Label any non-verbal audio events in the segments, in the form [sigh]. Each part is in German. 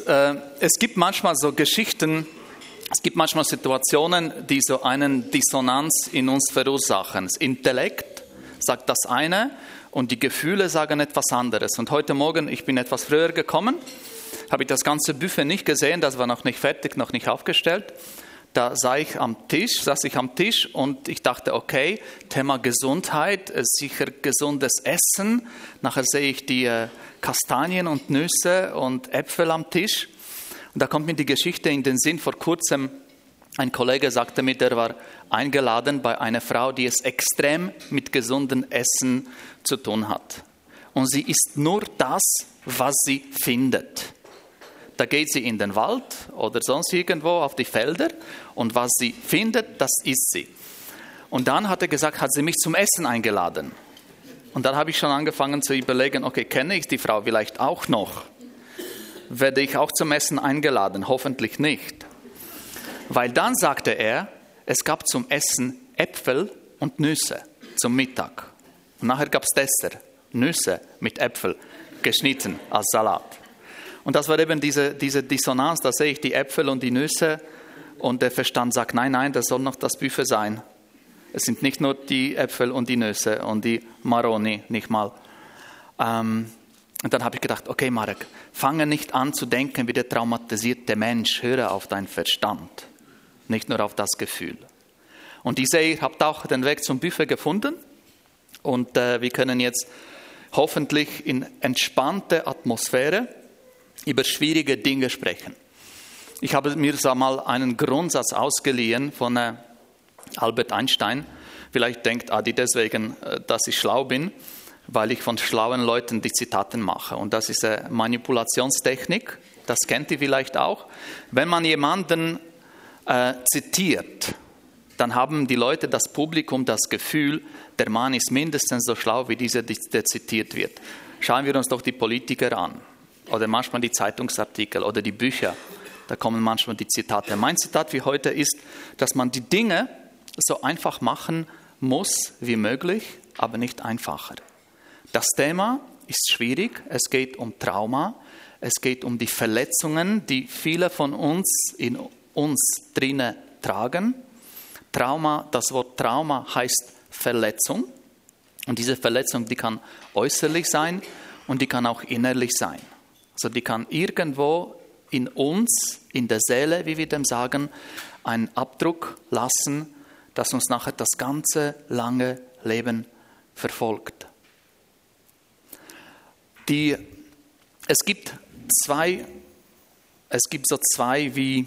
äh, es gibt manchmal so Geschichten, es gibt manchmal Situationen, die so einen Dissonanz in uns verursachen. Das Intellekt sagt das eine und die Gefühle sagen etwas anderes. Und heute Morgen, ich bin etwas früher gekommen, habe ich das ganze Buffet nicht gesehen, das war noch nicht fertig, noch nicht aufgestellt. Da sah ich am Tisch, saß ich am Tisch und ich dachte, okay, Thema Gesundheit, äh, sicher gesundes Essen. Nachher sehe ich die äh, Kastanien und Nüsse und Äpfel am Tisch. Und da kommt mir die Geschichte in den Sinn. Vor kurzem ein Kollege sagte mir, der war eingeladen bei einer Frau, die es extrem mit gesundem Essen zu tun hat. Und sie isst nur das, was sie findet. Da geht sie in den Wald oder sonst irgendwo auf die Felder und was sie findet, das isst sie. Und dann hat er gesagt, hat sie mich zum Essen eingeladen. Und dann habe ich schon angefangen zu überlegen, okay, kenne ich die Frau vielleicht auch noch? Werde ich auch zum Essen eingeladen? Hoffentlich nicht. Weil dann sagte er, es gab zum Essen Äpfel und Nüsse zum Mittag. Und nachher gab es Dessert, Nüsse mit Äpfel, geschnitten als Salat. Und das war eben diese, diese Dissonanz, da sehe ich die Äpfel und die Nüsse und der Verstand sagt, nein, nein, das soll noch das Buffet sein. Es sind nicht nur die Äpfel und die Nüsse und die Maroni, nicht mal. Ähm, und dann habe ich gedacht, okay Marek, fange nicht an zu denken wie der traumatisierte Mensch, höre auf deinen Verstand, nicht nur auf das Gefühl. Und ich sehe, ihr habt auch den Weg zum Buffet gefunden und äh, wir können jetzt hoffentlich in entspannter Atmosphäre über schwierige Dinge sprechen. Ich habe mir so mal einen Grundsatz ausgeliehen von äh, Albert Einstein. Vielleicht denkt Adi deswegen, äh, dass ich schlau bin, weil ich von schlauen Leuten die Zitaten mache. Und das ist eine Manipulationstechnik. Das kennt ihr vielleicht auch. Wenn man jemanden äh, zitiert, dann haben die Leute, das Publikum, das Gefühl, der Mann ist mindestens so schlau wie dieser, der zitiert wird. Schauen wir uns doch die Politiker an oder manchmal die Zeitungsartikel oder die Bücher. Da kommen manchmal die Zitate. Mein Zitat wie heute ist, dass man die Dinge so einfach machen muss wie möglich, aber nicht einfacher. Das Thema ist schwierig. Es geht um Trauma. Es geht um die Verletzungen, die viele von uns in uns drinnen tragen. Trauma, das Wort Trauma heißt Verletzung. Und diese Verletzung, die kann äußerlich sein und die kann auch innerlich sein. Also die kann irgendwo in uns, in der Seele, wie wir dem sagen, einen Abdruck lassen, das uns nachher das ganze lange Leben verfolgt. Die, es gibt zwei, es gibt so zwei wie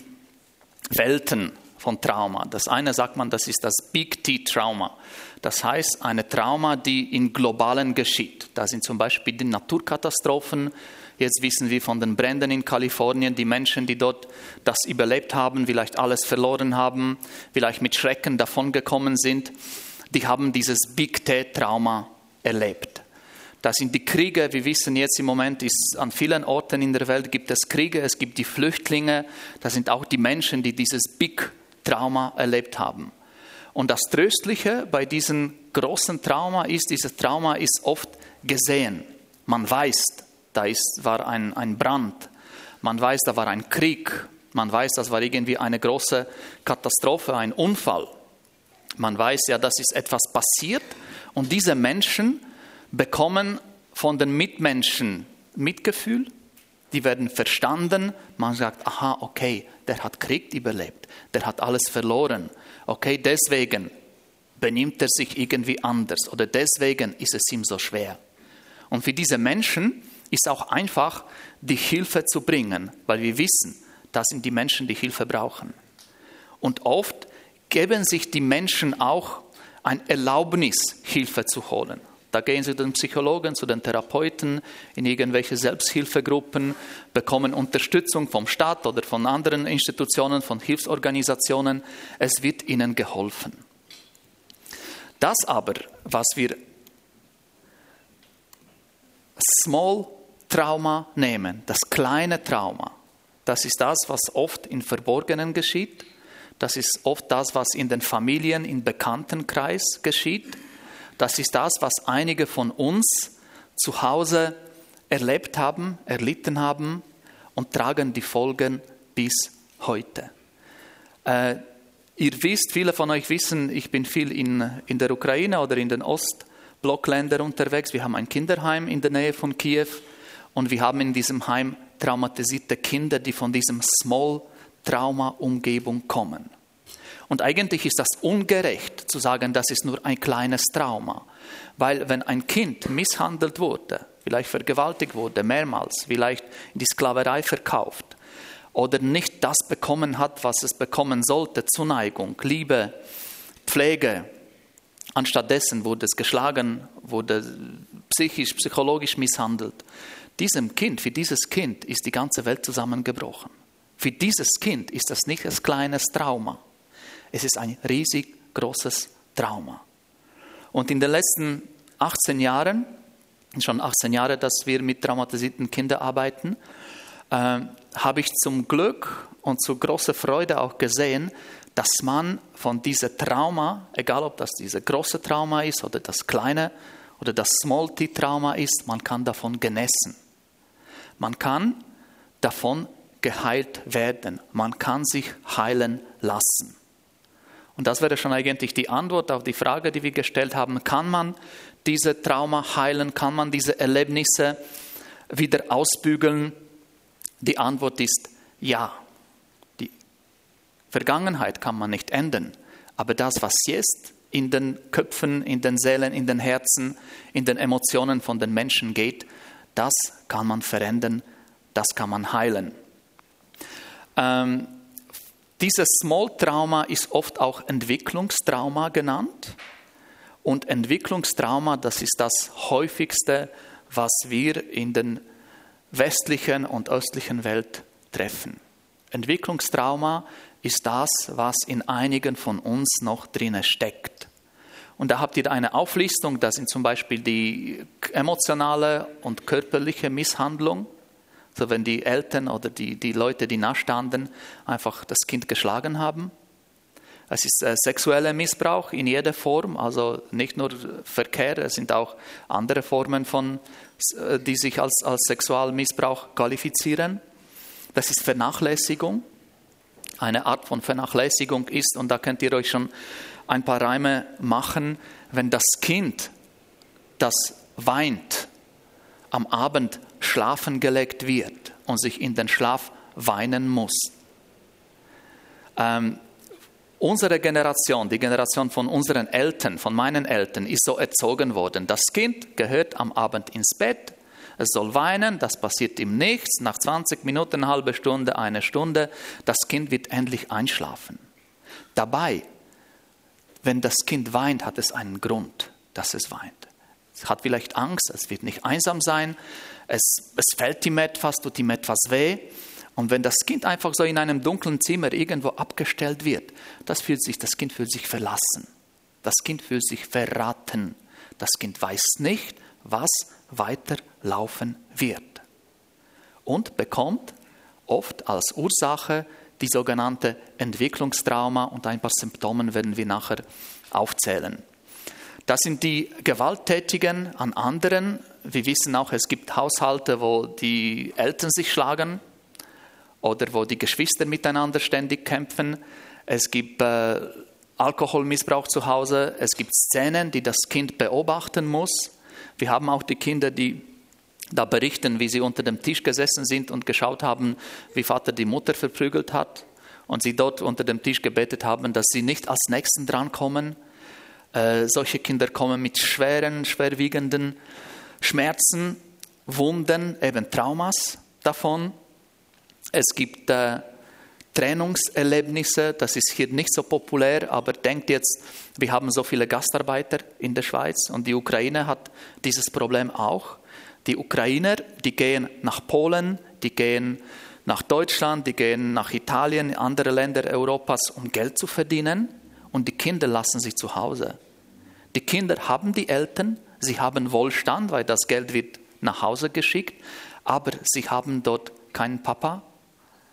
Welten von Trauma. Das eine sagt man, das ist das Big T-Trauma. Das heißt, eine Trauma, die in globalen geschieht. Da sind zum Beispiel die Naturkatastrophen, Jetzt wissen wir von den Bränden in Kalifornien, die Menschen, die dort das überlebt haben, vielleicht alles verloren haben, vielleicht mit Schrecken davongekommen sind, die haben dieses Big T-Trauma erlebt. Das sind die Kriege, wir wissen jetzt im Moment, ist an vielen Orten in der Welt gibt es Kriege, es gibt die Flüchtlinge, das sind auch die Menschen, die dieses Big Trauma erlebt haben. Und das Tröstliche bei diesem großen Trauma ist, dieses Trauma ist oft gesehen. Man weiß, da ist, war ein, ein Brand, man weiß, da war ein Krieg, man weiß, das war irgendwie eine große Katastrophe, ein Unfall. Man weiß ja, das ist etwas passiert und diese Menschen bekommen von den Mitmenschen Mitgefühl, die werden verstanden, man sagt, aha, okay, der hat Krieg überlebt, der hat alles verloren, okay, deswegen benimmt er sich irgendwie anders oder deswegen ist es ihm so schwer. Und für diese Menschen ist auch einfach, die Hilfe zu bringen, weil wir wissen, das sind die Menschen, die Hilfe brauchen. Und oft geben sich die Menschen auch ein Erlaubnis, Hilfe zu holen. Da gehen sie zu den Psychologen, zu den Therapeuten, in irgendwelche Selbsthilfegruppen, bekommen Unterstützung vom Staat oder von anderen Institutionen, von Hilfsorganisationen. Es wird ihnen geholfen. Das aber, was wir Small Trauma nehmen, das kleine Trauma. Das ist das, was oft im Verborgenen geschieht. Das ist oft das, was in den Familien, im Bekanntenkreis geschieht. Das ist das, was einige von uns zu Hause erlebt haben, erlitten haben. und tragen die Folgen bis heute. Äh, ihr wisst, viele von euch wissen, ich bin viel in, in der Ukraine oder in den Ostblockländern unterwegs. Wir haben ein Kinderheim in der Nähe von Kiew und wir haben in diesem Heim traumatisierte Kinder, die von diesem Small-Trauma-Umgebung kommen. Und eigentlich ist das ungerecht zu sagen, das ist nur ein kleines Trauma. Weil wenn ein Kind misshandelt wurde, vielleicht vergewaltigt wurde, mehrmals, vielleicht in die Sklaverei verkauft oder nicht das bekommen hat, was es bekommen sollte, Zuneigung, Liebe, Pflege, anstattdessen wurde es geschlagen, wurde psychisch, psychologisch misshandelt. Diesem Kind, für dieses Kind ist die ganze Welt zusammengebrochen. Für dieses Kind ist das nicht ein kleines Trauma. Es ist ein riesig großes Trauma. Und in den letzten 18 Jahren, schon 18 Jahre, dass wir mit traumatisierten Kindern arbeiten, äh, habe ich zum Glück und zu großer Freude auch gesehen, dass man von diesem Trauma, egal ob das dieses große Trauma ist oder das kleine oder das Small-T-Trauma ist, man kann davon genessen. Man kann davon geheilt werden. Man kann sich heilen lassen. Und das wäre schon eigentlich die Antwort auf die Frage, die wir gestellt haben. Kann man diese Trauma heilen? Kann man diese Erlebnisse wieder ausbügeln? Die Antwort ist ja. Die Vergangenheit kann man nicht ändern. Aber das, was jetzt in den Köpfen, in den Seelen, in den Herzen, in den Emotionen von den Menschen geht, das kann man verändern, das kann man heilen. Ähm, dieses Small-Trauma ist oft auch Entwicklungstrauma genannt. Und Entwicklungstrauma, das ist das häufigste, was wir in den westlichen und östlichen Welt treffen. Entwicklungstrauma ist das, was in einigen von uns noch drinnen steckt. Und da habt ihr eine Auflistung, das sind zum Beispiel die emotionale und körperliche Misshandlung, so wenn die Eltern oder die, die Leute, die nachstanden, einfach das Kind geschlagen haben. Es ist äh, sexueller Missbrauch in jeder Form, also nicht nur Verkehr, es sind auch andere Formen, von, äh, die sich als, als Sexualmissbrauch qualifizieren. Das ist Vernachlässigung. Eine Art von Vernachlässigung ist, und da könnt ihr euch schon ein paar Reime machen, wenn das Kind, das weint, am Abend schlafen gelegt wird und sich in den Schlaf weinen muss. Ähm, unsere Generation, die Generation von unseren Eltern, von meinen Eltern, ist so erzogen worden. Das Kind gehört am Abend ins Bett, es soll weinen, das passiert ihm nichts. Nach 20 Minuten, halbe Stunde, eine Stunde, das Kind wird endlich einschlafen. Dabei, wenn das Kind weint, hat es einen Grund, dass es weint. Es hat vielleicht Angst, es wird nicht einsam sein, es, es fällt ihm etwas, tut ihm etwas weh. Und wenn das Kind einfach so in einem dunklen Zimmer irgendwo abgestellt wird, das, fühlt sich, das Kind fühlt sich verlassen. Das Kind fühlt sich verraten. Das Kind weiß nicht, was weiterlaufen wird. Und bekommt oft als Ursache die sogenannte Entwicklungstrauma und ein paar Symptome werden wir nachher aufzählen. Das sind die Gewalttätigen an anderen. Wir wissen auch, es gibt Haushalte, wo die Eltern sich schlagen oder wo die Geschwister miteinander ständig kämpfen. Es gibt äh, Alkoholmissbrauch zu Hause. Es gibt Szenen, die das Kind beobachten muss. Wir haben auch die Kinder, die da berichten, wie sie unter dem Tisch gesessen sind und geschaut haben, wie Vater die Mutter verprügelt hat und sie dort unter dem Tisch gebetet haben, dass sie nicht als Nächsten drankommen äh, solche Kinder kommen mit schweren, schwerwiegenden Schmerzen, Wunden, eben Traumas davon. Es gibt äh, Trennungserlebnisse, das ist hier nicht so populär, aber denkt jetzt, wir haben so viele Gastarbeiter in der Schweiz und die Ukraine hat dieses Problem auch. Die Ukrainer, die gehen nach Polen, die gehen nach Deutschland, die gehen nach Italien, andere Länder Europas, um Geld zu verdienen und die Kinder lassen sich zu Hause. Die Kinder haben die Eltern, sie haben Wohlstand, weil das Geld wird nach Hause geschickt, aber sie haben dort keinen Papa,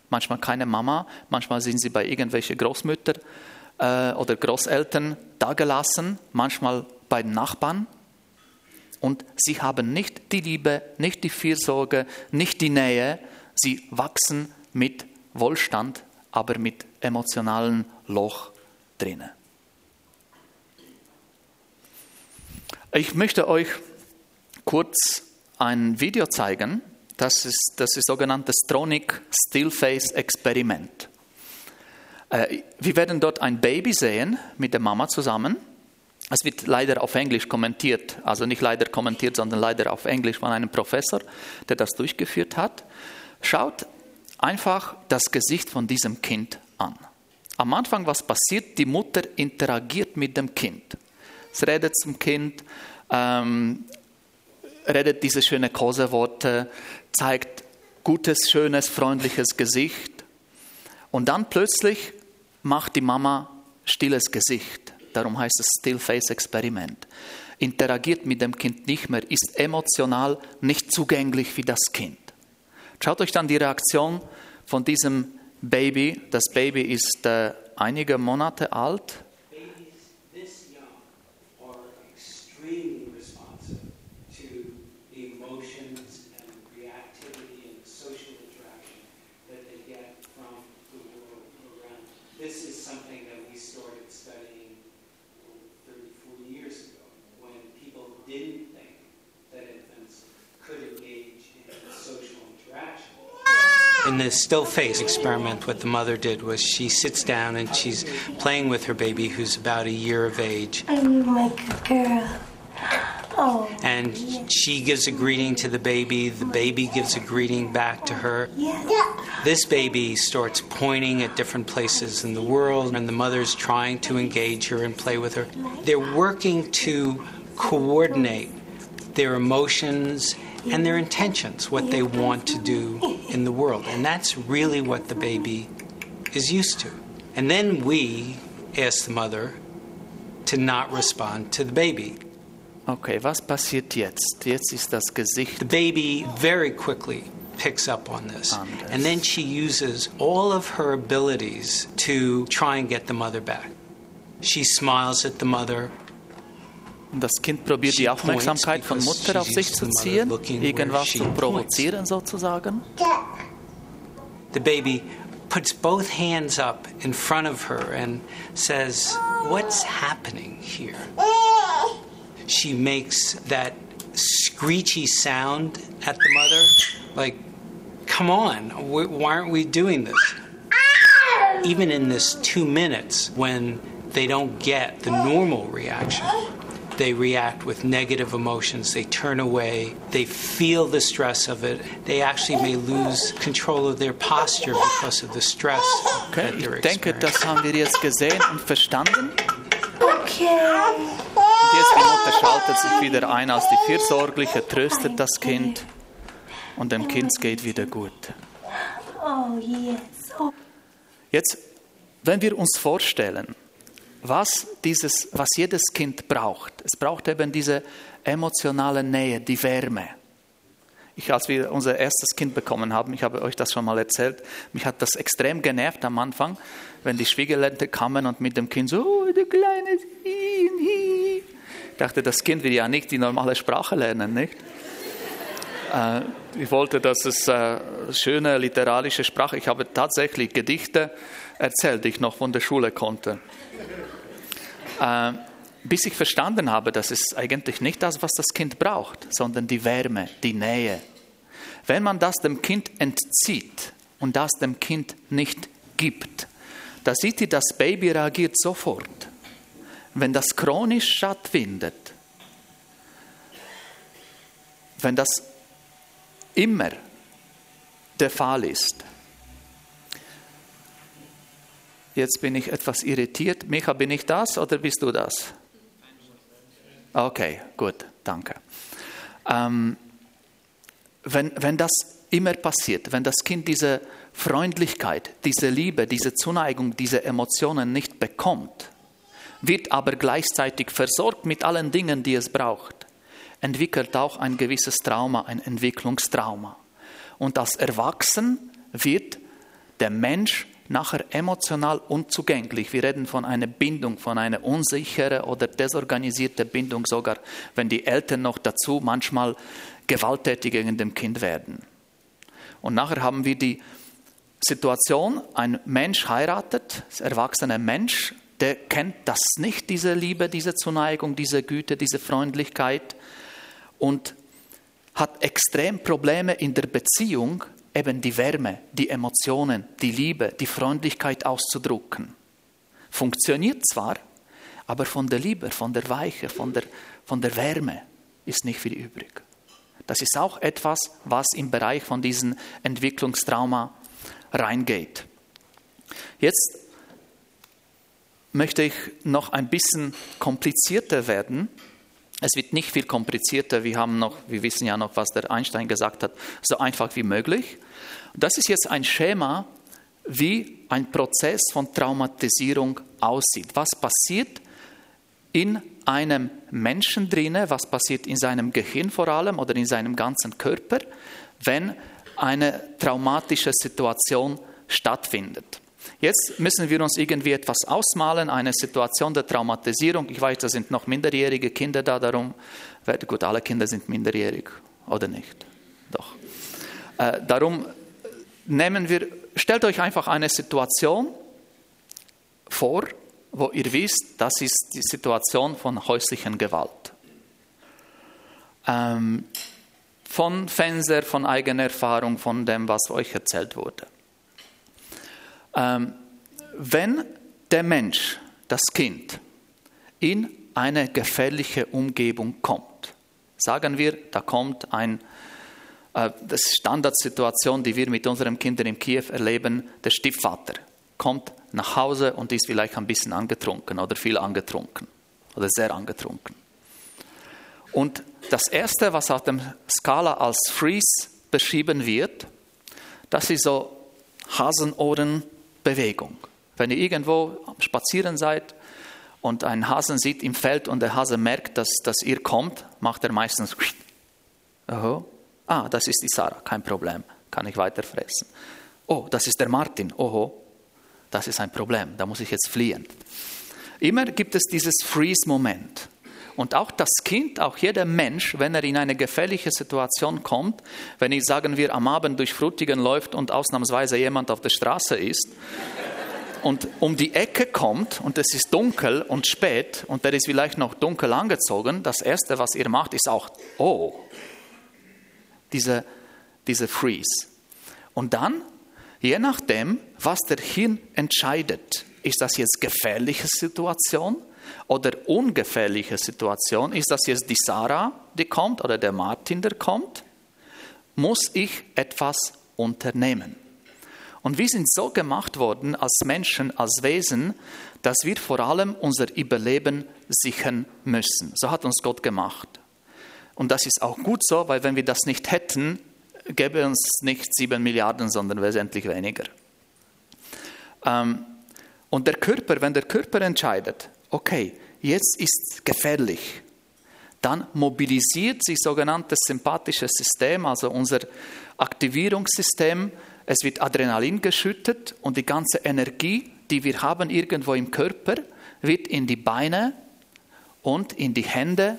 manchmal keine Mama, manchmal sind sie bei irgendwelchen Großmüttern äh, oder Großeltern dagelassen, manchmal bei Nachbarn. Und sie haben nicht die Liebe, nicht die Fürsorge, nicht die Nähe, Sie wachsen mit Wohlstand, aber mit emotionalen Loch drinnen. Ich möchte euch kurz ein Video zeigen. Das ist das ist sogenannte Stronic Stillface Experiment. Äh, wir werden dort ein Baby sehen mit der Mama zusammen. Es wird leider auf Englisch kommentiert, also nicht leider kommentiert, sondern leider auf Englisch von einem Professor, der das durchgeführt hat. Schaut einfach das Gesicht von diesem Kind an. Am Anfang, was passiert? Die Mutter interagiert mit dem Kind. Es redet zum Kind, ähm, redet diese schönen Koseworte, zeigt gutes, schönes, freundliches Gesicht. Und dann plötzlich macht die Mama stilles Gesicht. Darum heißt es Still-Face-Experiment. Interagiert mit dem Kind nicht mehr, ist emotional nicht zugänglich wie das Kind. Schaut euch dann die Reaktion von diesem Baby. Das Baby ist äh, einige Monate alt, in the still face experiment, what the mother did was she sits down and she's playing with her baby who's about a year of age. I'm like a girl. Oh. And she gives a greeting to the baby, the baby gives a greeting back to her. Yeah. This baby starts pointing at different places in the world, and the mother's trying to engage her and play with her. They're working to coordinate their emotions and their intentions, what they want to do in the world. And that's really what the baby is used to. And then we ask the mother to not respond to the baby. Okay, was passiert jetzt? Jetzt ist das Gesicht. The baby very quickly picks up on this. Ah, Anders. And then she uses all of her abilities to try and get the mother back. She smiles at the mother. Das Kind probiert die Aufmerksamkeit von Mutter auf sich zu ziehen, irgendwas zu provozieren sozusagen. The baby puts both hands up in front of her and says, What's happening here? She makes that screechy sound at the mother, like, Come on, why aren't we doing this? Even in this two minutes, when they don't get the normal reaction, they react with negative emotions. They turn away. They feel the stress of it. They actually may lose control of their posture because of the stress Okay, that they're ich denke, experiencing. das haben wir jetzt gesehen und verstanden. Okay. Und jetzt die Mutter schaltet sich wieder ein als die Fürsorgliche, tröstet das Kind und dem Kind geht wieder gut. Oh, yes. Jetzt, wenn wir uns vorstellen, was, dieses, was jedes Kind braucht, es braucht eben diese emotionale Nähe, die Wärme. Ich, als wir unser erstes Kind bekommen haben, ich habe euch das schon mal erzählt, mich hat das extrem genervt am Anfang, wenn die Schwiegerleute kamen und mit dem Kind so, oh, du kleines Hi. Ich dachte, das Kind will ja nicht die normale Sprache lernen, nicht? Äh, ich wollte, dass es äh, schöne literarische Sprache. Ich habe tatsächlich Gedichte erzählt, die ich noch von der Schule konnte. Äh, bis ich verstanden habe, dass es eigentlich nicht das, was das Kind braucht, sondern die Wärme, die Nähe. Wenn man das dem Kind entzieht und das dem Kind nicht gibt, da sieht ihr, das Baby reagiert sofort. Wenn das chronisch stattfindet, wenn das immer der Fall ist. Jetzt bin ich etwas irritiert. Micha, bin ich das oder bist du das? Okay, gut, danke. Ähm, wenn, wenn das immer passiert, wenn das Kind diese Freundlichkeit, diese Liebe, diese Zuneigung, diese Emotionen nicht bekommt, wird aber gleichzeitig versorgt mit allen Dingen, die es braucht, entwickelt auch ein gewisses Trauma, ein Entwicklungstrauma. Und als Erwachsen wird der Mensch nachher emotional unzugänglich. Wir reden von einer Bindung, von einer unsichere oder desorganisierte Bindung, sogar wenn die Eltern noch dazu manchmal gewalttätig gegen dem Kind werden. Und nachher haben wir die Situation, ein Mensch heiratet, ein erwachsener Mensch, der kennt das nicht, diese Liebe, diese Zuneigung, diese Güte, diese Freundlichkeit und hat extrem Probleme in der Beziehung, eben die Wärme, die Emotionen, die Liebe, die Freundlichkeit auszudrücken. Funktioniert zwar, aber von der Liebe, von der Weiche, von der, von der Wärme ist nicht viel übrig. Das ist auch etwas, was im Bereich von diesem Entwicklungstrauma reingeht. Jetzt möchte ich noch ein bisschen komplizierter werden. Es wird nicht viel komplizierter. Wir, haben noch, wir wissen ja noch, was der Einstein gesagt hat, so einfach wie möglich. Das ist jetzt ein Schema, wie ein Prozess von Traumatisierung aussieht. Was passiert in einem Menschen drinne, was passiert in seinem Gehirn vor allem oder in seinem ganzen Körper, wenn eine traumatische Situation stattfindet. Jetzt müssen wir uns irgendwie etwas ausmalen, eine Situation der Traumatisierung. Ich weiß, da sind noch minderjährige Kinder da, darum, gut, alle Kinder sind minderjährig, oder nicht? Doch. Äh, darum nehmen wir, stellt euch einfach eine Situation vor, wo ihr wisst, das ist die Situation von häuslichen Gewalt. Ähm, von Fenster, von eigener Erfahrung, von dem, was euch erzählt wurde. Ähm, wenn der Mensch, das Kind, in eine gefährliche Umgebung kommt, sagen wir, da kommt ein, äh, das ist Standardsituation, die wir mit unseren Kindern in Kiew erleben, der Stiefvater kommt nach Hause und ist vielleicht ein bisschen angetrunken oder viel angetrunken oder sehr angetrunken. Und das Erste, was auf dem Skala als Freeze beschrieben wird, das ist so Hasenohrenbewegung. Wenn ihr irgendwo Spazieren seid und einen Hasen sieht im Feld und der Hase merkt, dass, dass ihr kommt, macht er meistens [laughs] Oho. Ah, das ist die Sarah, kein Problem, kann ich weiter fressen. Oh, das ist der Martin. Oho, das ist ein Problem, da muss ich jetzt fliehen. Immer gibt es dieses Freeze-Moment. Und auch das Kind, auch jeder Mensch, wenn er in eine gefährliche Situation kommt, wenn ich, sagen wir, am Abend durch Frutigen läuft und ausnahmsweise jemand auf der Straße ist und um die Ecke kommt und es ist dunkel und spät und der ist vielleicht noch dunkel angezogen, das Erste, was ihr macht, ist auch, oh, diese, diese Freeze. Und dann Je nachdem, was der Hirn entscheidet, ist das jetzt gefährliche Situation oder ungefährliche Situation, ist das jetzt die Sarah, die kommt oder der Martin, der kommt, muss ich etwas unternehmen. Und wir sind so gemacht worden als Menschen, als Wesen, dass wir vor allem unser Überleben sichern müssen. So hat uns Gott gemacht. Und das ist auch gut so, weil wenn wir das nicht hätten, gäbe uns nicht sieben Milliarden, sondern wesentlich weniger. Ähm, und der Körper, wenn der Körper entscheidet, okay, jetzt ist gefährlich, dann mobilisiert sich sogenanntes sympathisches System, also unser Aktivierungssystem. Es wird Adrenalin geschüttet und die ganze Energie, die wir haben irgendwo im Körper, wird in die Beine und in die Hände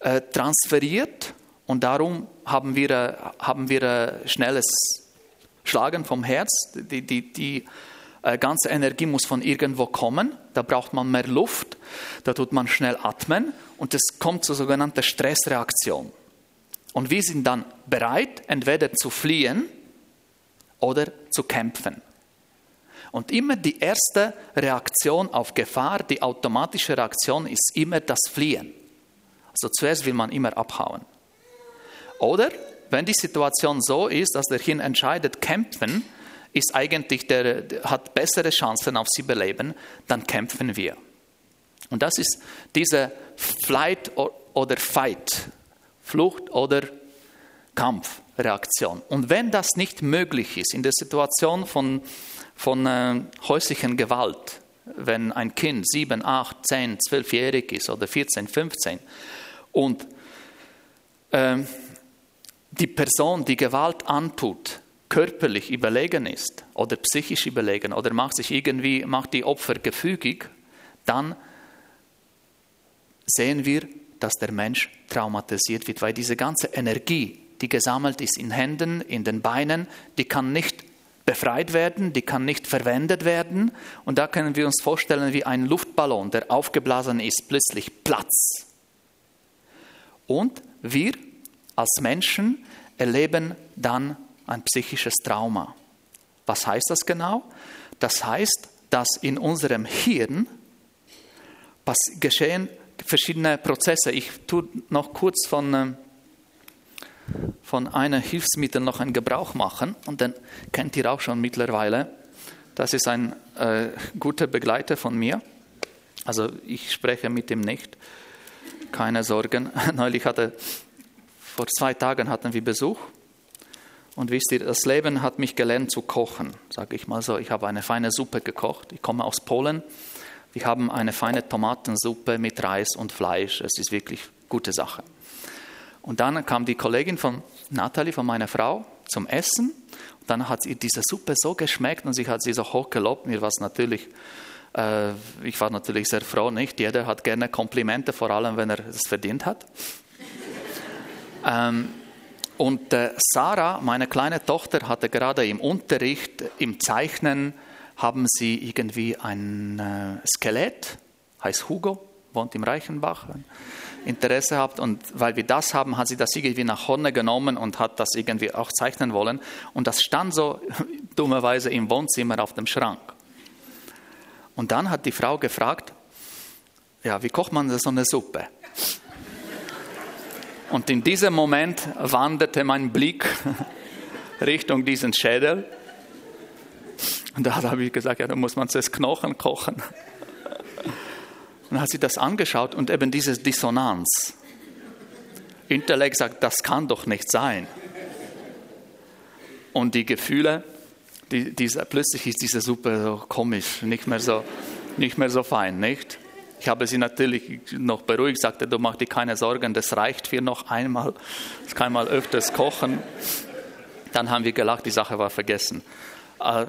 äh, transferiert und darum haben wir, äh, haben wir äh, schnelles Schlagen vom Herz. Die, die, die äh, ganze Energie muss von irgendwo kommen. Da braucht man mehr Luft. Da tut man schnell atmen. Und es kommt zur sogenannten Stressreaktion. Und wir sind dann bereit, entweder zu fliehen oder zu kämpfen. Und immer die erste Reaktion auf Gefahr, die automatische Reaktion ist immer das Fliehen. Also zuerst will man immer abhauen. Oder wenn die Situation so ist, dass der Hirn entscheidet, kämpfen, ist eigentlich der, hat bessere Chancen auf sie überleben, dann kämpfen wir. Und das ist diese Flight oder Fight, Flucht oder Kampfreaktion. Und wenn das nicht möglich ist in der Situation von, von äh, häuslichen Gewalt, wenn ein Kind 7, 8, 10, 12-jährig ist oder 14, 15 und äh, die Person, die Gewalt antut, körperlich überlegen ist oder psychisch überlegen oder macht sich irgendwie, macht die Opfer gefügig, dann sehen wir, dass der Mensch traumatisiert wird, weil diese ganze Energie, die gesammelt ist in Händen, in den Beinen, die kann nicht befreit werden, die kann nicht verwendet werden. Und da können wir uns vorstellen, wie ein Luftballon, der aufgeblasen ist, plötzlich Platz. Und wir als Menschen erleben dann ein psychisches Trauma. Was heißt das genau? Das heißt, dass in unserem Hirn geschehen verschiedene Prozesse. Ich tue noch kurz von, ähm, von einem Hilfsmittel noch einen Gebrauch machen und dann kennt ihr auch schon mittlerweile. Das ist ein äh, guter Begleiter von mir. Also ich spreche mit ihm nicht. Keine Sorgen. [laughs] Neulich hatte, vor zwei Tagen hatten wir Besuch. Und wisst ihr, das Leben hat mich gelernt zu kochen, sage ich mal so. Ich habe eine feine Suppe gekocht. Ich komme aus Polen wir haben eine feine Tomatensuppe mit Reis und Fleisch. Es ist wirklich gute Sache. Und dann kam die Kollegin von Natalie, von meiner Frau, zum Essen. Und dann hat ihr diese Suppe so geschmeckt und sie hat sie so hoch gelobt. Mir war natürlich, äh, ich war natürlich sehr froh, nicht? Jeder hat gerne Komplimente, vor allem wenn er es verdient hat. [laughs] ähm, und äh, Sarah, meine kleine Tochter, hatte gerade im Unterricht, im Zeichnen, haben sie irgendwie ein äh, Skelett, heißt Hugo, wohnt im Reichenbach, Interesse habt. Und weil wir das haben, hat sie das irgendwie nach vorne genommen und hat das irgendwie auch zeichnen wollen. Und das stand so [laughs] dummerweise im Wohnzimmer auf dem Schrank. Und dann hat die Frau gefragt, ja, wie kocht man so eine Suppe? Und in diesem Moment wanderte mein Blick [laughs] Richtung diesen Schädel und da habe ich gesagt, ja, da muss man zuerst Knochen kochen. [laughs] Und hat sie das angeschaut und eben diese Dissonanz. Intellekt sagt, das kann doch nicht sein. Und die Gefühle, die, diese, plötzlich ist diese Suppe so komisch, nicht mehr so, nicht mehr so fein, nicht? Ich habe sie natürlich noch beruhigt, sagte, du mach dir keine Sorgen, das reicht für noch einmal, ich kann mal öfters kochen. Dann haben wir gelacht, die Sache war vergessen. Äh,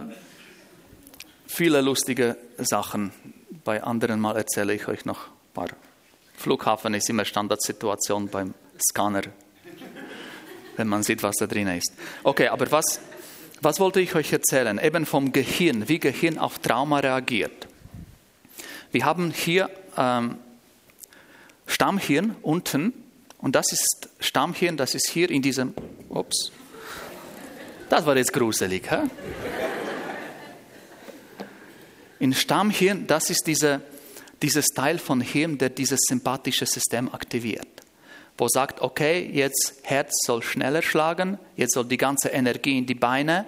viele lustige Sachen. Bei anderen Mal erzähle ich euch noch ein paar. Flughafen ist immer Standardsituation beim Scanner, wenn man sieht, was da drin ist. Okay, aber was, was wollte ich euch erzählen? Eben vom Gehirn, wie Gehirn auf Trauma reagiert. Wir haben hier ähm, Stammhirn unten und das ist Stammhirn, das ist hier in diesem, ups, das war jetzt gruselig, hä? In Stammhirn, das ist diese, dieses Teil von Hirn, der dieses sympathische System aktiviert. Wo sagt, okay, jetzt Herz soll schneller schlagen, jetzt soll die ganze Energie in die Beine,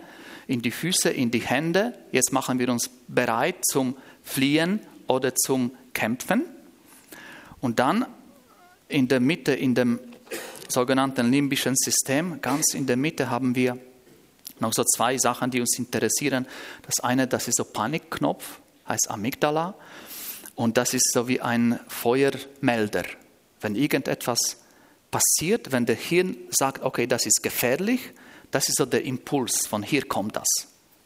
in die Füße, in die Hände. Jetzt machen wir uns bereit zum Fliehen oder zum Kämpfen. Und dann in der Mitte, in dem sogenannten limbischen System, ganz in der Mitte haben wir noch so zwei Sachen, die uns interessieren. Das eine, das ist so Panikknopf, heißt Amygdala. Und das ist so wie ein Feuermelder. Wenn irgendetwas passiert, wenn der Hirn sagt, okay, das ist gefährlich, das ist so der Impuls, von hier kommt das.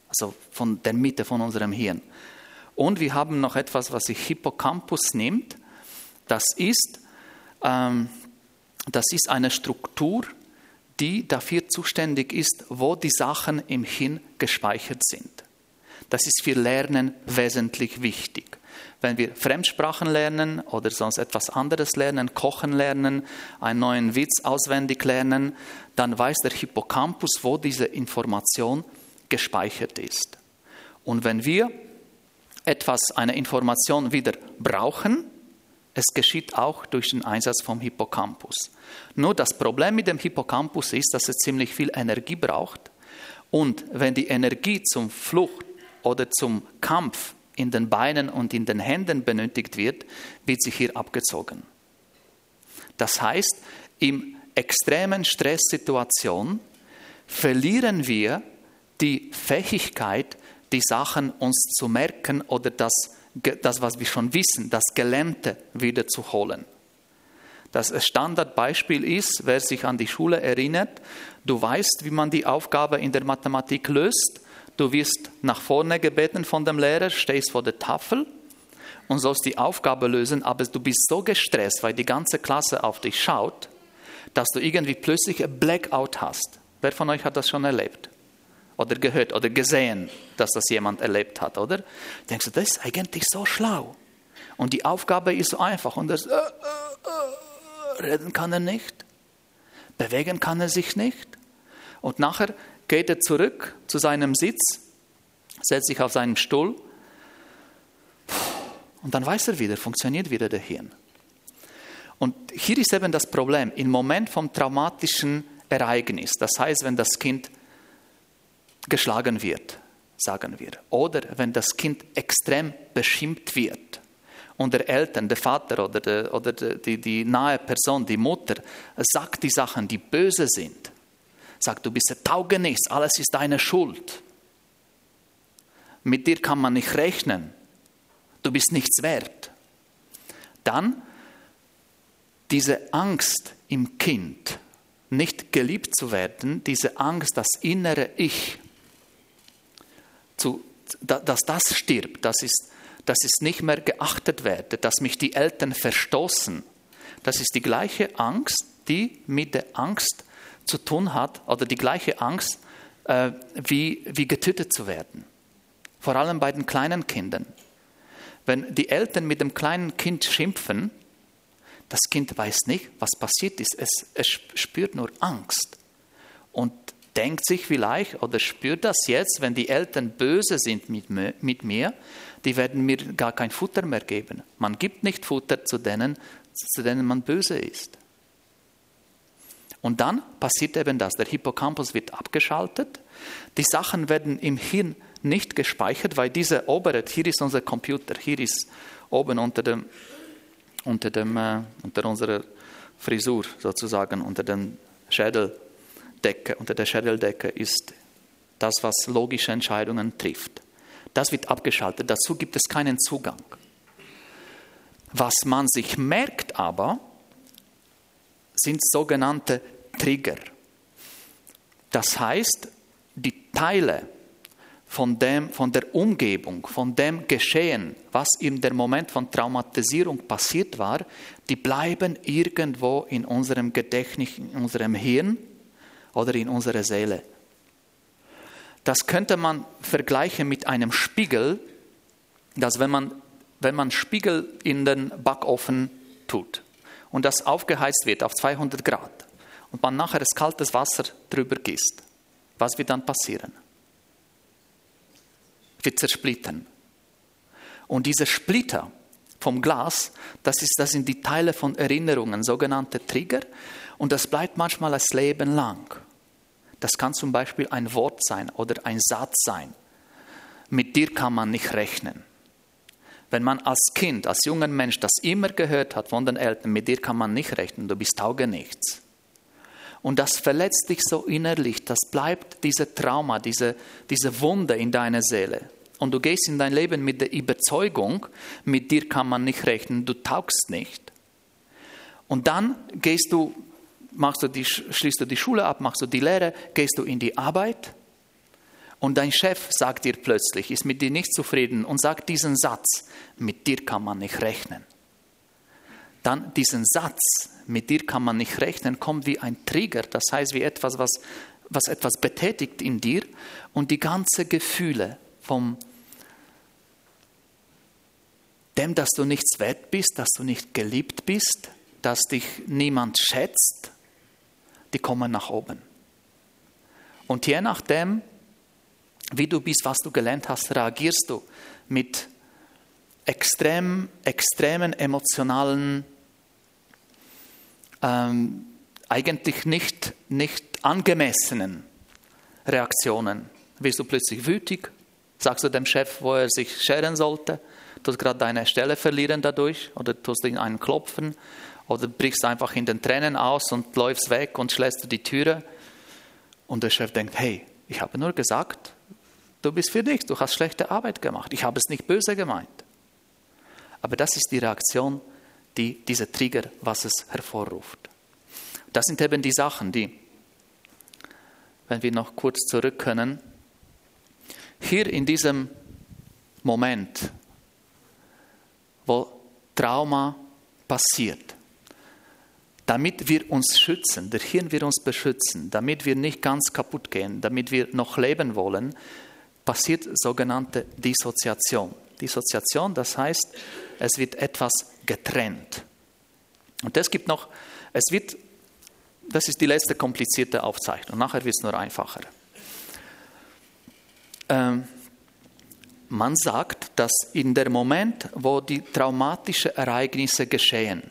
Also von der Mitte von unserem Hirn. Und wir haben noch etwas, was sich Hippocampus nimmt. Das ist, ähm, das ist eine Struktur, die dafür zuständig ist, wo die Sachen im Hirn gespeichert sind. Das ist für Lernen wesentlich wichtig. Wenn wir Fremdsprachen lernen oder sonst etwas anderes lernen, kochen lernen, einen neuen Witz auswendig lernen, dann weiß der Hippocampus, wo diese Information gespeichert ist. Und wenn wir etwas, eine Information wieder brauchen, es geschieht auch durch den Einsatz vom Hippocampus. Nur das Problem mit dem Hippocampus ist, dass es ziemlich viel Energie braucht. Und wenn die Energie zum Flucht oder zum Kampf in den Beinen und in den Händen benötigt wird, wird sie hier abgezogen. Das heißt, in extremen Stresssituationen verlieren wir die Fähigkeit, die Sachen uns zu merken oder das das, was wir schon wissen, das Gelernte wiederzuholen. Das Standardbeispiel ist, wer sich an die Schule erinnert, du weißt, wie man die Aufgabe in der Mathematik löst. Du wirst nach vorne gebeten von dem Lehrer, stehst vor der Tafel und sollst die Aufgabe lösen, aber du bist so gestresst, weil die ganze Klasse auf dich schaut, dass du irgendwie plötzlich ein Blackout hast. Wer von euch hat das schon erlebt? Oder gehört oder gesehen, dass das jemand erlebt hat, oder? Denkst du, das ist eigentlich so schlau. Und die Aufgabe ist so einfach. Und das, äh, äh, äh, reden kann er nicht. Bewegen kann er sich nicht. Und nachher geht er zurück zu seinem Sitz, setzt sich auf seinen Stuhl und dann weiß er wieder, funktioniert wieder der Hirn. Und hier ist eben das Problem, im Moment vom traumatischen Ereignis, das heißt, wenn das Kind geschlagen wird, sagen wir, oder wenn das Kind extrem beschimpft wird und der Eltern, der Vater oder, der, oder die, die nahe Person, die Mutter, sagt die Sachen, die böse sind, sagt, du bist ein Taugenichts, alles ist deine Schuld. Mit dir kann man nicht rechnen, du bist nichts wert. Dann diese Angst im Kind, nicht geliebt zu werden, diese Angst, das innere Ich, zu, dass das stirbt, das ist, dass es nicht mehr geachtet werde, dass mich die Eltern verstoßen. Das ist die gleiche Angst, die mit der Angst zu tun hat, oder die gleiche Angst, äh, wie, wie getötet zu werden. Vor allem bei den kleinen Kindern. Wenn die Eltern mit dem kleinen Kind schimpfen, das Kind weiß nicht, was passiert ist. Es, es spürt nur Angst und denkt sich vielleicht oder spürt das jetzt, wenn die Eltern böse sind mit, mit mir, die werden mir gar kein Futter mehr geben. Man gibt nicht Futter zu denen, zu denen man böse ist. Und dann passiert eben das, der Hippocampus wird abgeschaltet, die Sachen werden im Hirn nicht gespeichert, weil diese obere, hier ist unser Computer, hier ist oben unter, dem, unter, dem, äh, unter unserer Frisur sozusagen, unter dem Schädeldecke, unter der Schädeldecke ist das, was logische Entscheidungen trifft. Das wird abgeschaltet, dazu gibt es keinen Zugang. Was man sich merkt aber, sind sogenannte Trigger. Das heißt, die Teile von, dem, von der Umgebung, von dem Geschehen, was in dem Moment von Traumatisierung passiert war, die bleiben irgendwo in unserem Gedächtnis, in unserem Hirn oder in unserer Seele. Das könnte man vergleichen mit einem Spiegel, dass wenn man, wenn man Spiegel in den Backofen tut und das aufgeheizt wird auf 200 Grad und man nachher das kaltes Wasser drüber gießt, was wird dann passieren? Wir zersplittern. Und diese Splitter vom Glas, das, ist, das sind die Teile von Erinnerungen, sogenannte Trigger, und das bleibt manchmal das Leben lang. Das kann zum Beispiel ein Wort sein oder ein Satz sein. Mit dir kann man nicht rechnen. Wenn man als Kind, als junger Mensch das immer gehört hat von den Eltern, mit dir kann man nicht rechnen, du bist taugenichts. Und das verletzt dich so innerlich, das bleibt diese Trauma, diese, diese Wunde in deiner Seele. Und du gehst in dein Leben mit der Überzeugung, mit dir kann man nicht rechnen, du taugst nicht. Und dann gehst du, machst du die, schließt du die Schule ab, machst du die Lehre, gehst du in die Arbeit und dein Chef sagt dir plötzlich, ist mit dir nicht zufrieden und sagt diesen Satz, mit dir kann man nicht rechnen. Dann diesen Satz, mit dir kann man nicht rechnen, kommt wie ein Trigger, das heißt wie etwas, was, was etwas betätigt in dir und die ganzen Gefühle vom dem, dass du nichts wert bist, dass du nicht geliebt bist, dass dich niemand schätzt, die kommen nach oben. Und je nachdem, wie du bist, was du gelernt hast, reagierst du mit extrem, extremen emotionalen, ähm, eigentlich nicht, nicht angemessenen Reaktionen. Wirst du plötzlich wütig? Sagst du dem Chef, wo er sich scheren sollte? Tust gerade deine Stelle verlieren dadurch? Oder tust ihn einen klopfen? Oder brichst einfach in den Tränen aus und läufst weg und schlägst die Türe? Und der Chef denkt, hey, ich habe nur gesagt, Du bist für dich, du hast schlechte Arbeit gemacht. Ich habe es nicht böse gemeint. Aber das ist die Reaktion, die dieser Trigger, was es hervorruft. Das sind eben die Sachen, die, wenn wir noch kurz zurück können, hier in diesem Moment, wo Trauma passiert, damit wir uns schützen, der Hirn wird uns beschützen, damit wir nicht ganz kaputt gehen, damit wir noch leben wollen, passiert sogenannte Dissoziation. Dissoziation, das heißt, es wird etwas getrennt. Und es gibt noch, es wird, das ist die letzte komplizierte Aufzeichnung, nachher wird es nur einfacher. Ähm, man sagt, dass in dem Moment, wo die traumatischen Ereignisse geschehen,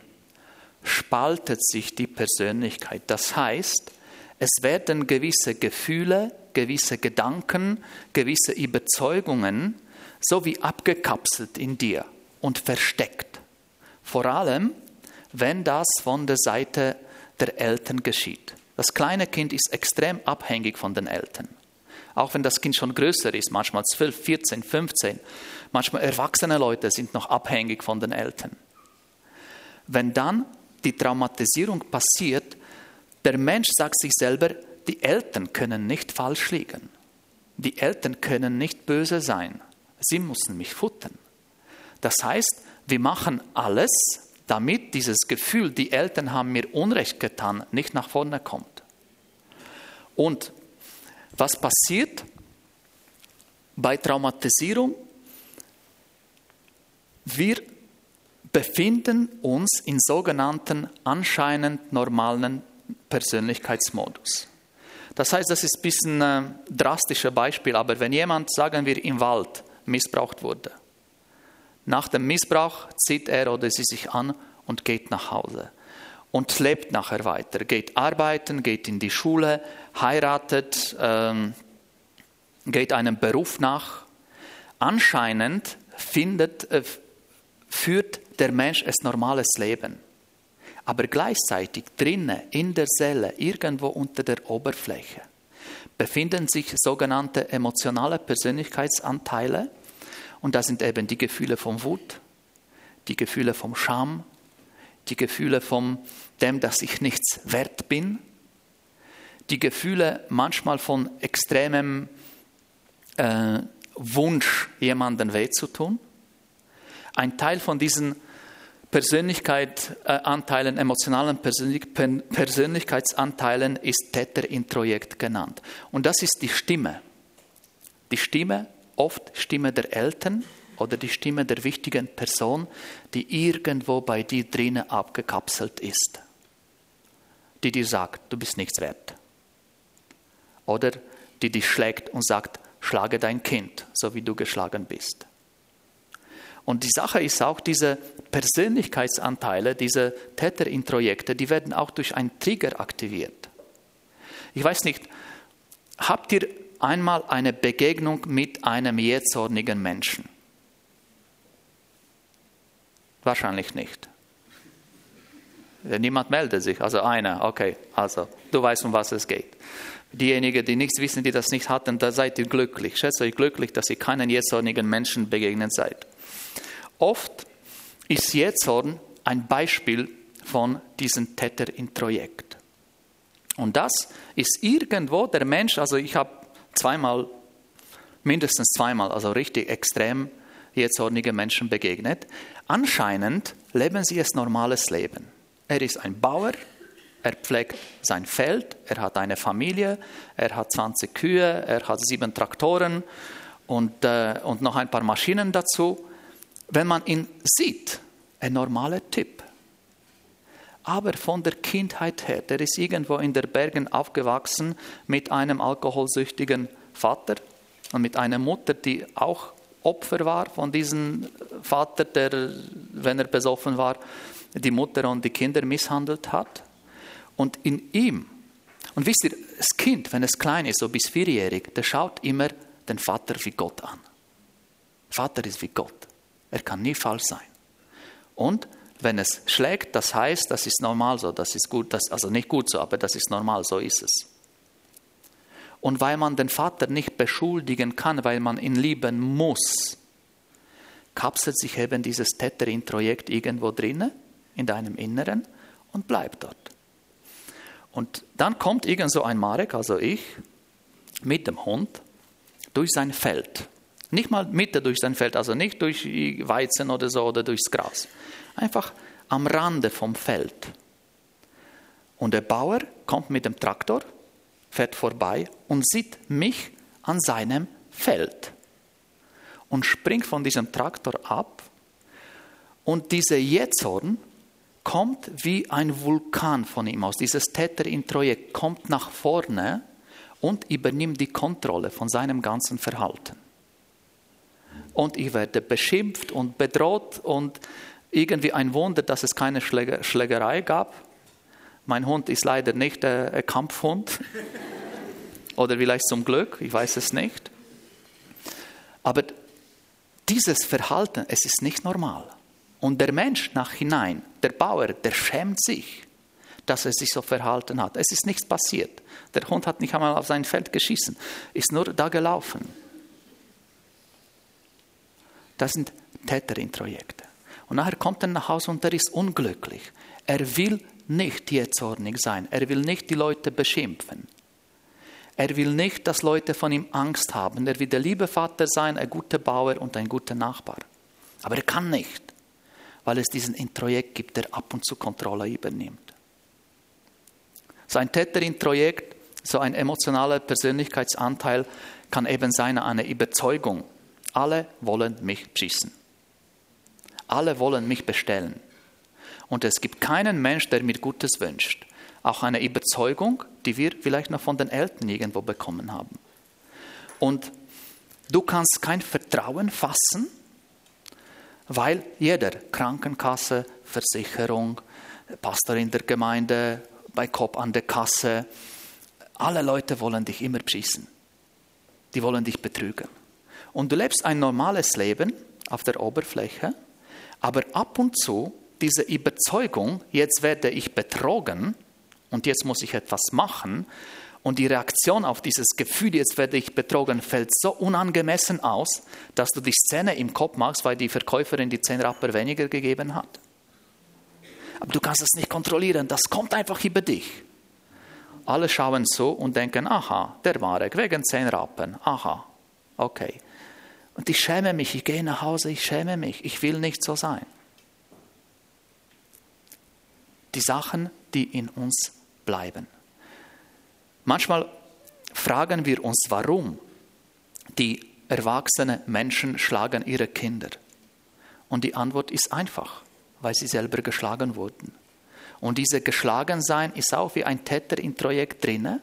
spaltet sich die Persönlichkeit. Das heißt, es werden gewisse Gefühle, gewisse Gedanken, gewisse Überzeugungen so wie abgekapselt in dir und versteckt. Vor allem, wenn das von der Seite der Eltern geschieht. Das kleine Kind ist extrem abhängig von den Eltern. Auch wenn das Kind schon größer ist, manchmal 12, 14, 15, manchmal erwachsene Leute sind noch abhängig von den Eltern. Wenn dann die Traumatisierung passiert, der Mensch sagt sich selber, die Eltern können nicht falsch liegen. Die Eltern können nicht böse sein. Sie müssen mich futtern. Das heißt, wir machen alles, damit dieses Gefühl, die Eltern haben mir Unrecht getan, nicht nach vorne kommt. Und was passiert bei Traumatisierung? Wir befinden uns in sogenannten anscheinend normalen Persönlichkeitsmodus. Das heißt, das ist ein bisschen ein äh, drastisches Beispiel, aber wenn jemand, sagen wir, im Wald missbraucht wurde, nach dem Missbrauch zieht er oder sie sich an und geht nach Hause und lebt nachher weiter, geht arbeiten, geht in die Schule, heiratet, ähm, geht einem Beruf nach. Anscheinend findet, äh, führt der Mensch ein normales Leben. Aber gleichzeitig drinnen, in der Seele, irgendwo unter der Oberfläche, befinden sich sogenannte emotionale Persönlichkeitsanteile. Und das sind eben die Gefühle von Wut, die Gefühle von Scham, die Gefühle von dem, dass ich nichts wert bin, die Gefühle manchmal von extremem äh, Wunsch, jemandem weh zu tun. Ein Teil von diesen Persönlichkeitsanteilen, äh, emotionalen Persönlich Persönlichkeitsanteilen ist Täterintrojekt genannt. Und das ist die Stimme. Die Stimme, oft Stimme der Eltern oder die Stimme der wichtigen Person, die irgendwo bei dir drinnen abgekapselt ist. Die dir sagt, du bist nichts wert. Oder die dich schlägt und sagt, schlage dein Kind, so wie du geschlagen bist. Und die Sache ist auch, diese Persönlichkeitsanteile, diese Täterintrojekte, die werden auch durch einen Trigger aktiviert. Ich weiß nicht, habt ihr einmal eine Begegnung mit einem jähzornigen Menschen? Wahrscheinlich nicht. Niemand meldet sich, also einer, okay, also du weißt, um was es geht. Diejenigen, die nichts wissen, die das nicht hatten, da seid ihr glücklich. Schätze euch glücklich, dass ihr keinen jähzornigen Menschen begegnet seid. Oft ist Jähzorn ein Beispiel von diesem Täterintrojekt. Und das ist irgendwo der Mensch, also ich habe zweimal, mindestens zweimal, also richtig extrem jähzornige Menschen begegnet. Anscheinend leben sie ein normales Leben. Er ist ein Bauer, er pflegt sein Feld, er hat eine Familie, er hat 20 Kühe, er hat sieben Traktoren und, äh, und noch ein paar Maschinen dazu. Wenn man ihn sieht, ein normaler Typ. Aber von der Kindheit her, der ist irgendwo in den Bergen aufgewachsen mit einem alkoholsüchtigen Vater und mit einer Mutter, die auch Opfer war von diesem Vater, der, wenn er besoffen war, die Mutter und die Kinder misshandelt hat. Und in ihm, und wisst ihr, das Kind, wenn es klein ist, so bis vierjährig, der schaut immer den Vater wie Gott an. Vater ist wie Gott. Er kann nie falsch sein. Und wenn es schlägt, das heißt, das ist normal so, das ist gut, das, also nicht gut so, aber das ist normal, so ist es. Und weil man den Vater nicht beschuldigen kann, weil man ihn lieben muss, kapselt sich eben dieses Täterin-Projekt irgendwo drinnen, in deinem Inneren und bleibt dort. Und dann kommt irgend so ein Marek, also ich, mit dem Hund durch sein Feld. Nicht mal Mitte durch sein Feld, also nicht durch Weizen oder so oder durchs Gras. Einfach am Rande vom Feld. Und der Bauer kommt mit dem Traktor, fährt vorbei und sieht mich an seinem Feld und springt von diesem Traktor ab. Und dieser Jezorn kommt wie ein Vulkan von ihm aus. Dieses Täter-Introjekt kommt nach vorne und übernimmt die Kontrolle von seinem ganzen Verhalten. Und ich werde beschimpft und bedroht und irgendwie ein Wunder, dass es keine Schlägerei gab. Mein Hund ist leider nicht ein Kampfhund. [laughs] Oder vielleicht zum Glück, ich weiß es nicht. Aber dieses Verhalten, es ist nicht normal. Und der Mensch nach hinein, der Bauer, der schämt sich, dass er sich so verhalten hat. Es ist nichts passiert. Der Hund hat nicht einmal auf sein Feld geschissen, ist nur da gelaufen. Das sind Täterintrojekte. Und nachher kommt er nach Hause und er ist unglücklich. Er will nicht zornig sein. Er will nicht die Leute beschimpfen. Er will nicht, dass Leute von ihm Angst haben. Er will der liebe Vater sein, ein guter Bauer und ein guter Nachbar. Aber er kann nicht, weil es diesen Introjekt gibt, der ab und zu Kontrolle übernimmt. So ein Täterintrojekt, so ein emotionaler Persönlichkeitsanteil kann eben sein eine Überzeugung. Alle wollen mich schießen. Alle wollen mich bestellen. Und es gibt keinen Mensch, der mir Gutes wünscht auch eine Überzeugung, die wir vielleicht noch von den Eltern irgendwo bekommen haben. Und du kannst kein Vertrauen fassen, weil jeder Krankenkasse, Versicherung, Pastor in der Gemeinde, bei Kopf an der Kasse, alle Leute wollen dich immer beschießen. Die wollen dich betrügen. Und du lebst ein normales Leben auf der Oberfläche, aber ab und zu diese Überzeugung, jetzt werde ich betrogen, und jetzt muss ich etwas machen. Und die Reaktion auf dieses Gefühl, jetzt werde ich betrogen, fällt so unangemessen aus, dass du die Szene im Kopf machst, weil die Verkäuferin die 10 Rapper weniger gegeben hat. Aber du kannst es nicht kontrollieren, das kommt einfach über dich. Alle schauen so und denken, aha, der war weg, wegen 10 Rappen, aha, okay. Und ich schäme mich, ich gehe nach Hause, ich schäme mich, ich will nicht so sein. Die Sachen, die in uns bleiben. Manchmal fragen wir uns, warum die erwachsenen Menschen schlagen ihre Kinder. Und die Antwort ist einfach, weil sie selber geschlagen wurden. Und diese Geschlagensein ist auch wie ein Täter im Projekt drinne.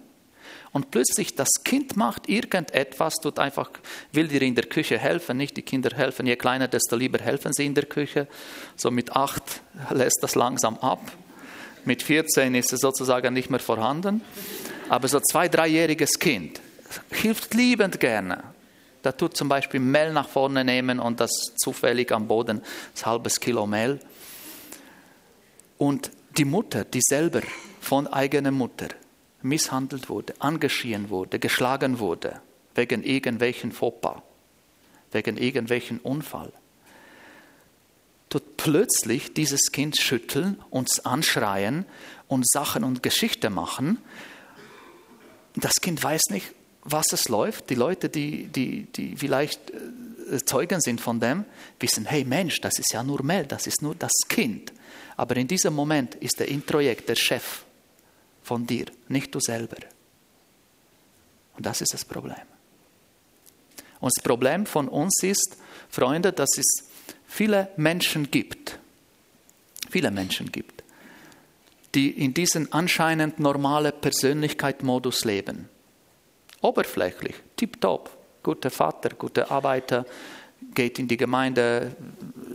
Und plötzlich das Kind macht irgendetwas, tut einfach, will dir in der Küche helfen, nicht die Kinder helfen. Je kleiner, desto lieber helfen sie in der Küche. So mit acht lässt das langsam ab. Mit 14 ist es sozusagen nicht mehr vorhanden. Aber so zwei, dreijähriges Kind hilft liebend gerne. Da tut zum Beispiel Mehl nach vorne nehmen und das zufällig am Boden, das halbes Kilo Mehl. Und die Mutter, die selber von eigener Mutter misshandelt wurde, angeschrien wurde, geschlagen wurde, wegen irgendwelchen Fauxpas, wegen irgendwelchen Unfall tut plötzlich dieses Kind schütteln, uns anschreien und Sachen und Geschichte machen. Das Kind weiß nicht, was es läuft. Die Leute, die, die, die vielleicht äh, Zeugen sind von dem, wissen, hey Mensch, das ist ja nur Mel, das ist nur das Kind. Aber in diesem Moment ist der Introjekt der Chef von dir, nicht du selber. Und das ist das Problem. Und das Problem von uns ist, Freunde, dass es viele Menschen gibt, viele Menschen gibt, die in diesem anscheinend normalen Persönlichkeitsmodus leben. Oberflächlich, tipptopp, guter Vater, guter Arbeiter, geht in die Gemeinde,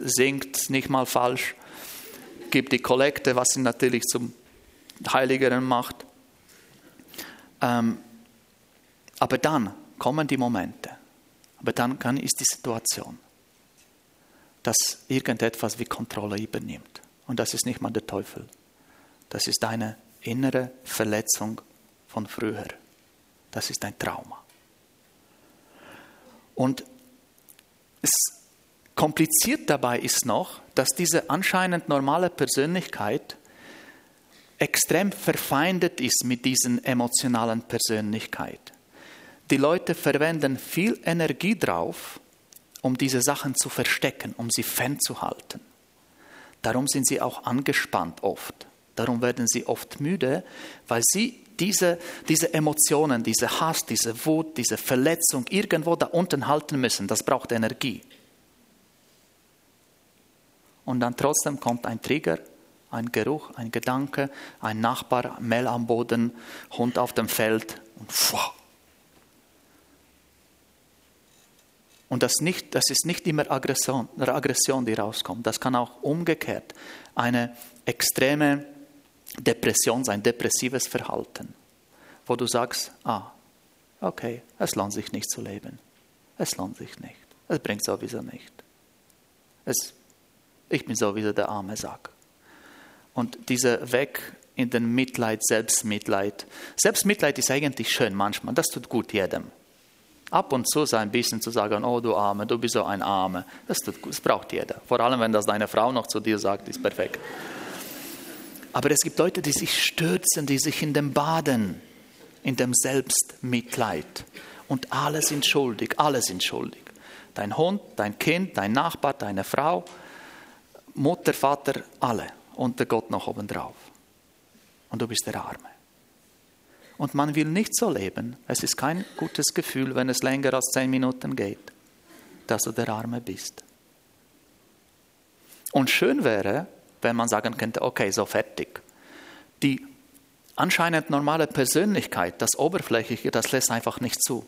singt nicht mal falsch, gibt die Kollekte, was natürlich zum Heiligeren macht. Ähm, aber dann kommen die Momente, aber dann ist die Situation dass irgendetwas wie Kontrolle übernimmt. Und das ist nicht mal der Teufel. Das ist deine innere Verletzung von früher. Das ist ein Trauma. Und es kompliziert dabei ist noch, dass diese anscheinend normale Persönlichkeit extrem verfeindet ist mit diesen emotionalen Persönlichkeit. Die Leute verwenden viel Energie drauf, um diese Sachen zu verstecken, um sie fernzuhalten. Darum sind sie auch angespannt oft. Darum werden sie oft müde, weil sie diese, diese Emotionen, diese Hass, diese Wut, diese Verletzung irgendwo da unten halten müssen. Das braucht Energie. Und dann trotzdem kommt ein Trigger, ein Geruch, ein Gedanke, ein Nachbar, Mehl am Boden, Hund auf dem Feld und pfuah. Und das, nicht, das ist nicht immer Aggression, Aggression, die rauskommt. Das kann auch umgekehrt eine extreme Depression sein, depressives Verhalten, wo du sagst, ah, okay, es lohnt sich nicht zu leben. Es lohnt sich nicht. Es bringt sowieso nicht. Es, ich bin sowieso der arme Sack. Und dieser Weg in den Mitleid, Selbstmitleid. Selbstmitleid ist eigentlich schön manchmal, das tut gut jedem. Ab und zu so ein bisschen zu sagen, oh du Arme, du bist so ein Arme, das, tut gut, das braucht jeder. Vor allem, wenn das deine Frau noch zu dir sagt, ist perfekt. Aber es gibt Leute, die sich stürzen, die sich in dem baden, in dem Selbstmitleid. Und alle sind schuldig, alle sind schuldig. Dein Hund, dein Kind, dein Nachbar, deine Frau, Mutter, Vater, alle. Und der Gott noch obendrauf. Und du bist der Arme. Und man will nicht so leben. Es ist kein gutes Gefühl, wenn es länger als zehn Minuten geht, dass du der Arme bist. Und schön wäre, wenn man sagen könnte, okay, so fertig. Die anscheinend normale Persönlichkeit, das Oberflächliche, das lässt einfach nicht zu.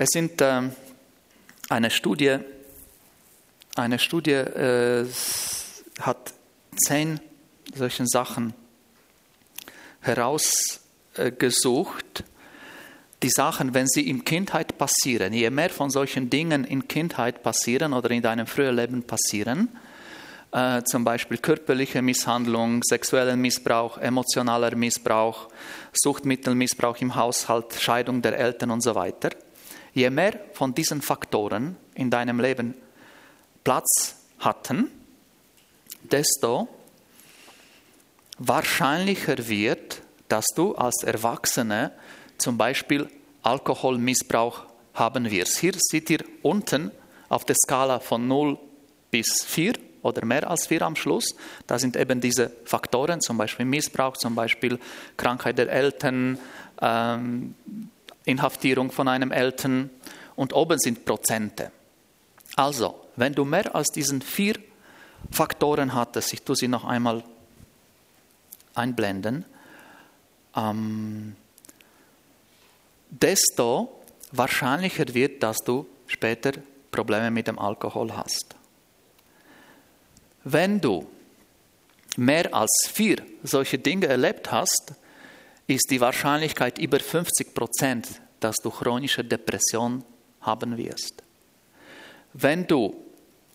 Es sind äh, eine Studie eine Studie äh, hat zehn solchen Sachen herausgesucht. Die Sachen, wenn sie in Kindheit passieren, je mehr von solchen Dingen in Kindheit passieren oder in deinem früheren Leben passieren, äh, zum Beispiel körperliche Misshandlung, sexueller Missbrauch, emotionaler Missbrauch, Suchtmittelmissbrauch im Haushalt, Scheidung der Eltern und so weiter. Je mehr von diesen Faktoren in deinem Leben Platz hatten, desto wahrscheinlicher wird, dass du als Erwachsene zum Beispiel Alkoholmissbrauch haben wirst. Hier seht ihr unten auf der Skala von 0 bis 4 oder mehr als 4 am Schluss. Da sind eben diese Faktoren, zum Beispiel Missbrauch, zum Beispiel Krankheit der Eltern, ähm, Inhaftierung von einem Eltern und oben sind Prozente. Also, wenn du mehr als diesen vier Faktoren hattest, ich tue sie noch einmal einblenden, ähm, desto wahrscheinlicher wird, dass du später Probleme mit dem Alkohol hast. Wenn du mehr als vier solche Dinge erlebt hast, ist die Wahrscheinlichkeit über 50 Prozent, dass du chronische Depression haben wirst. Wenn du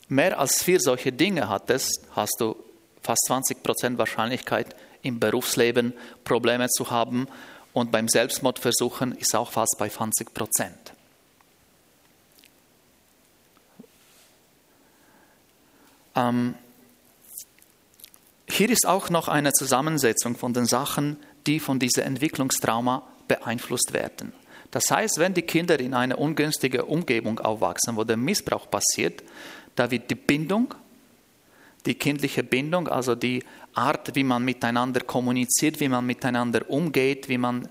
mehr als vier solche Dinge hattest, hast du fast 20 Prozent Wahrscheinlichkeit im Berufsleben Probleme zu haben und beim Selbstmordversuchen ist auch fast bei 20 Prozent. Ähm, hier ist auch noch eine Zusammensetzung von den Sachen, die von diesem Entwicklungstrauma beeinflusst werden. Das heißt, wenn die Kinder in einer ungünstigen Umgebung aufwachsen, wo der Missbrauch passiert, da wird die Bindung, die kindliche Bindung, also die Art, wie man miteinander kommuniziert, wie man miteinander umgeht, wie man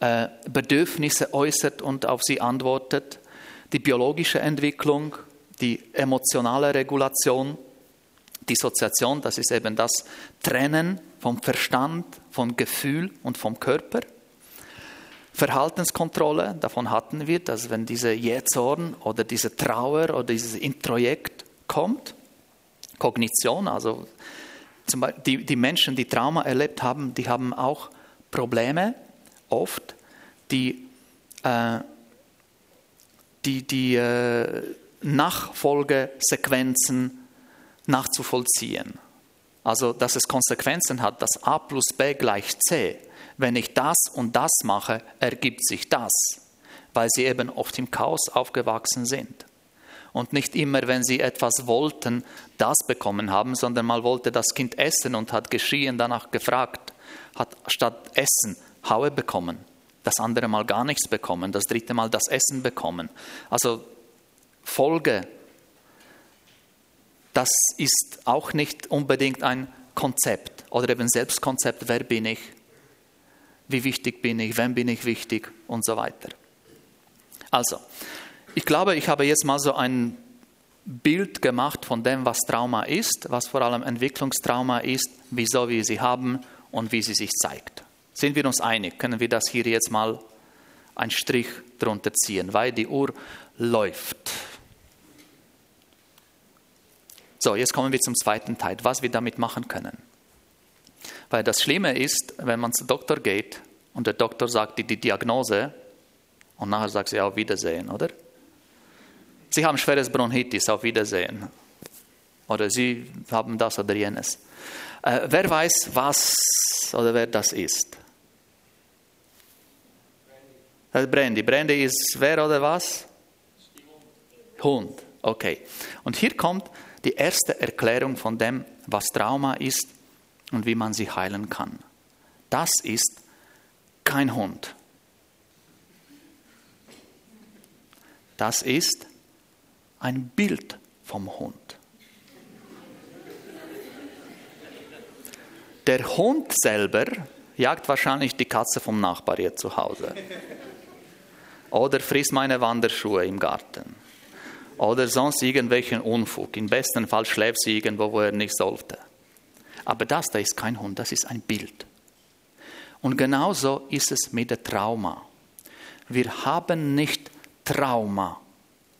äh, Bedürfnisse äußert und auf sie antwortet, die biologische Entwicklung, die emotionale Regulation, Dissoziation, das ist eben das Trennen vom Verstand, vom Gefühl und vom Körper. Verhaltenskontrolle, davon hatten wir, dass wenn diese Jähzorn oder diese Trauer oder dieses Introjekt kommt, Kognition, also die, die Menschen, die Trauma erlebt haben, die haben auch Probleme oft, die, äh, die, die äh, Nachfolgesequenzen nachzuvollziehen. Also, dass es Konsequenzen hat, dass A plus B gleich C wenn ich das und das mache, ergibt sich das, weil sie eben oft im Chaos aufgewachsen sind. Und nicht immer, wenn sie etwas wollten, das bekommen haben, sondern mal wollte das Kind essen und hat geschrien, danach gefragt, hat statt Essen Haue bekommen, das andere Mal gar nichts bekommen, das dritte Mal das Essen bekommen. Also folge. Das ist auch nicht unbedingt ein Konzept oder eben Selbstkonzept, wer bin ich, wie wichtig bin ich, wem bin ich wichtig und so weiter. Also, ich glaube, ich habe jetzt mal so ein Bild gemacht von dem, was Trauma ist, was vor allem Entwicklungstrauma ist, wieso wir sie haben und wie sie sich zeigt. Sind wir uns einig? Können wir das hier jetzt mal einen Strich drunter ziehen, weil die Uhr läuft. So, jetzt kommen wir zum zweiten Teil, was wir damit machen können. Weil das Schlimme ist, wenn man zum Doktor geht und der Doktor sagt die, Diagnose und nachher sagt sie auf Wiedersehen, oder? Sie haben schweres Bronchitis, auf Wiedersehen. Oder Sie haben das oder jenes. Äh, wer weiß, was oder wer das ist? Das ist Brandy. Brandy ist wer oder was? Hund. Okay. Und hier kommt die erste Erklärung von dem, was Trauma ist und wie man sie heilen kann. Das ist kein Hund. Das ist ein Bild vom Hund. Der Hund selber jagt wahrscheinlich die Katze vom Nachbar hier zu Hause. Oder frisst meine Wanderschuhe im Garten oder sonst irgendwelchen Unfug. Im besten Fall schläft sie irgendwo, wo er nicht sollte. Aber das da ist kein Hund, das ist ein Bild. Und genauso ist es mit der Trauma. Wir haben nicht Trauma,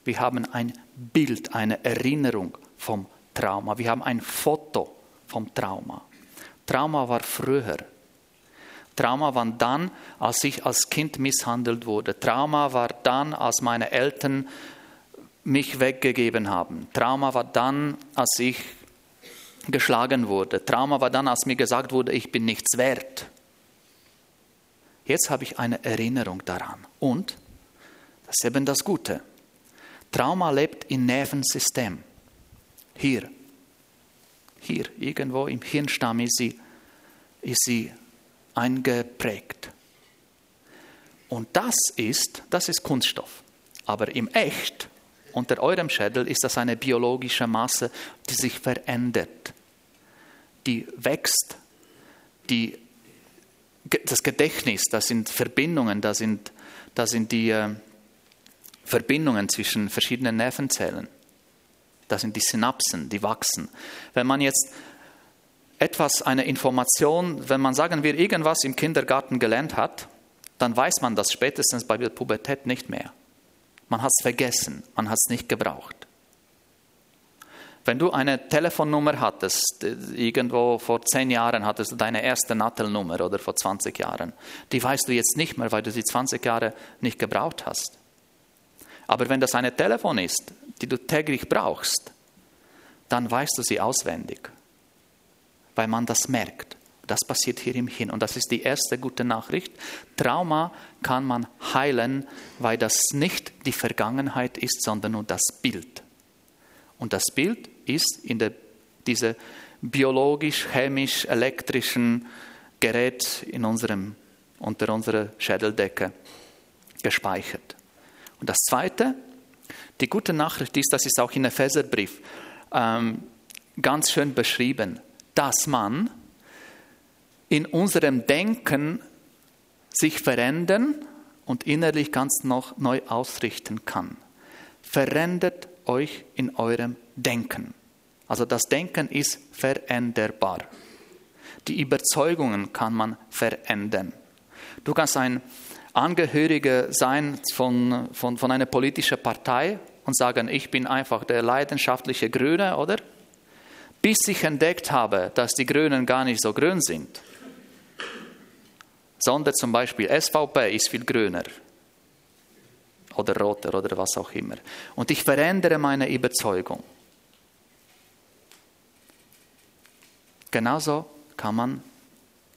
wir haben ein Bild, eine Erinnerung vom Trauma. Wir haben ein Foto vom Trauma. Trauma war früher. Trauma war dann, als ich als Kind misshandelt wurde. Trauma war dann, als meine Eltern mich weggegeben haben. Trauma war dann, als ich geschlagen wurde. Trauma war dann, als mir gesagt wurde, ich bin nichts wert. Jetzt habe ich eine Erinnerung daran. Und, das ist eben das Gute, Trauma lebt im Nervensystem. Hier, hier, irgendwo im Hirnstamm ist sie, ist sie eingeprägt. Und das ist, das ist Kunststoff. Aber im Echt unter eurem Schädel ist das eine biologische Masse, die sich verändert, die wächst, die, das Gedächtnis, das sind Verbindungen, das sind, das sind die äh, Verbindungen zwischen verschiedenen Nervenzellen. Das sind die Synapsen, die wachsen. Wenn man jetzt etwas, eine Information, wenn man sagen wir irgendwas im Kindergarten gelernt hat, dann weiß man das spätestens bei der Pubertät nicht mehr. Man hat es vergessen, man hat es nicht gebraucht. Wenn du eine Telefonnummer hattest, irgendwo vor zehn Jahren hattest du deine erste Nattelnummer oder vor 20 Jahren, die weißt du jetzt nicht mehr, weil du sie 20 Jahre nicht gebraucht hast. Aber wenn das eine Telefon ist, die du täglich brauchst, dann weißt du sie auswendig, weil man das merkt. Das passiert hier im Hin. Und das ist die erste gute Nachricht. Trauma kann man heilen, weil das nicht die Vergangenheit ist, sondern nur das Bild. Und das Bild ist in der, diese biologisch, chemisch, elektrischen Gerät in unserem, unter unserer Schädeldecke gespeichert. Und das Zweite, die gute Nachricht ist, das ist auch in Epheserbrief ähm, ganz schön beschrieben, dass man in unserem Denken sich verändern und innerlich ganz noch neu ausrichten kann. Verändert euch in eurem Denken. Also das Denken ist veränderbar. Die Überzeugungen kann man verändern. Du kannst ein Angehöriger sein von, von, von einer politischen Partei und sagen, ich bin einfach der leidenschaftliche Grüne, oder? Bis ich entdeckt habe, dass die Grünen gar nicht so grün sind sondern zum Beispiel SVP ist viel grüner oder roter oder was auch immer. Und ich verändere meine Überzeugung. Genauso kann man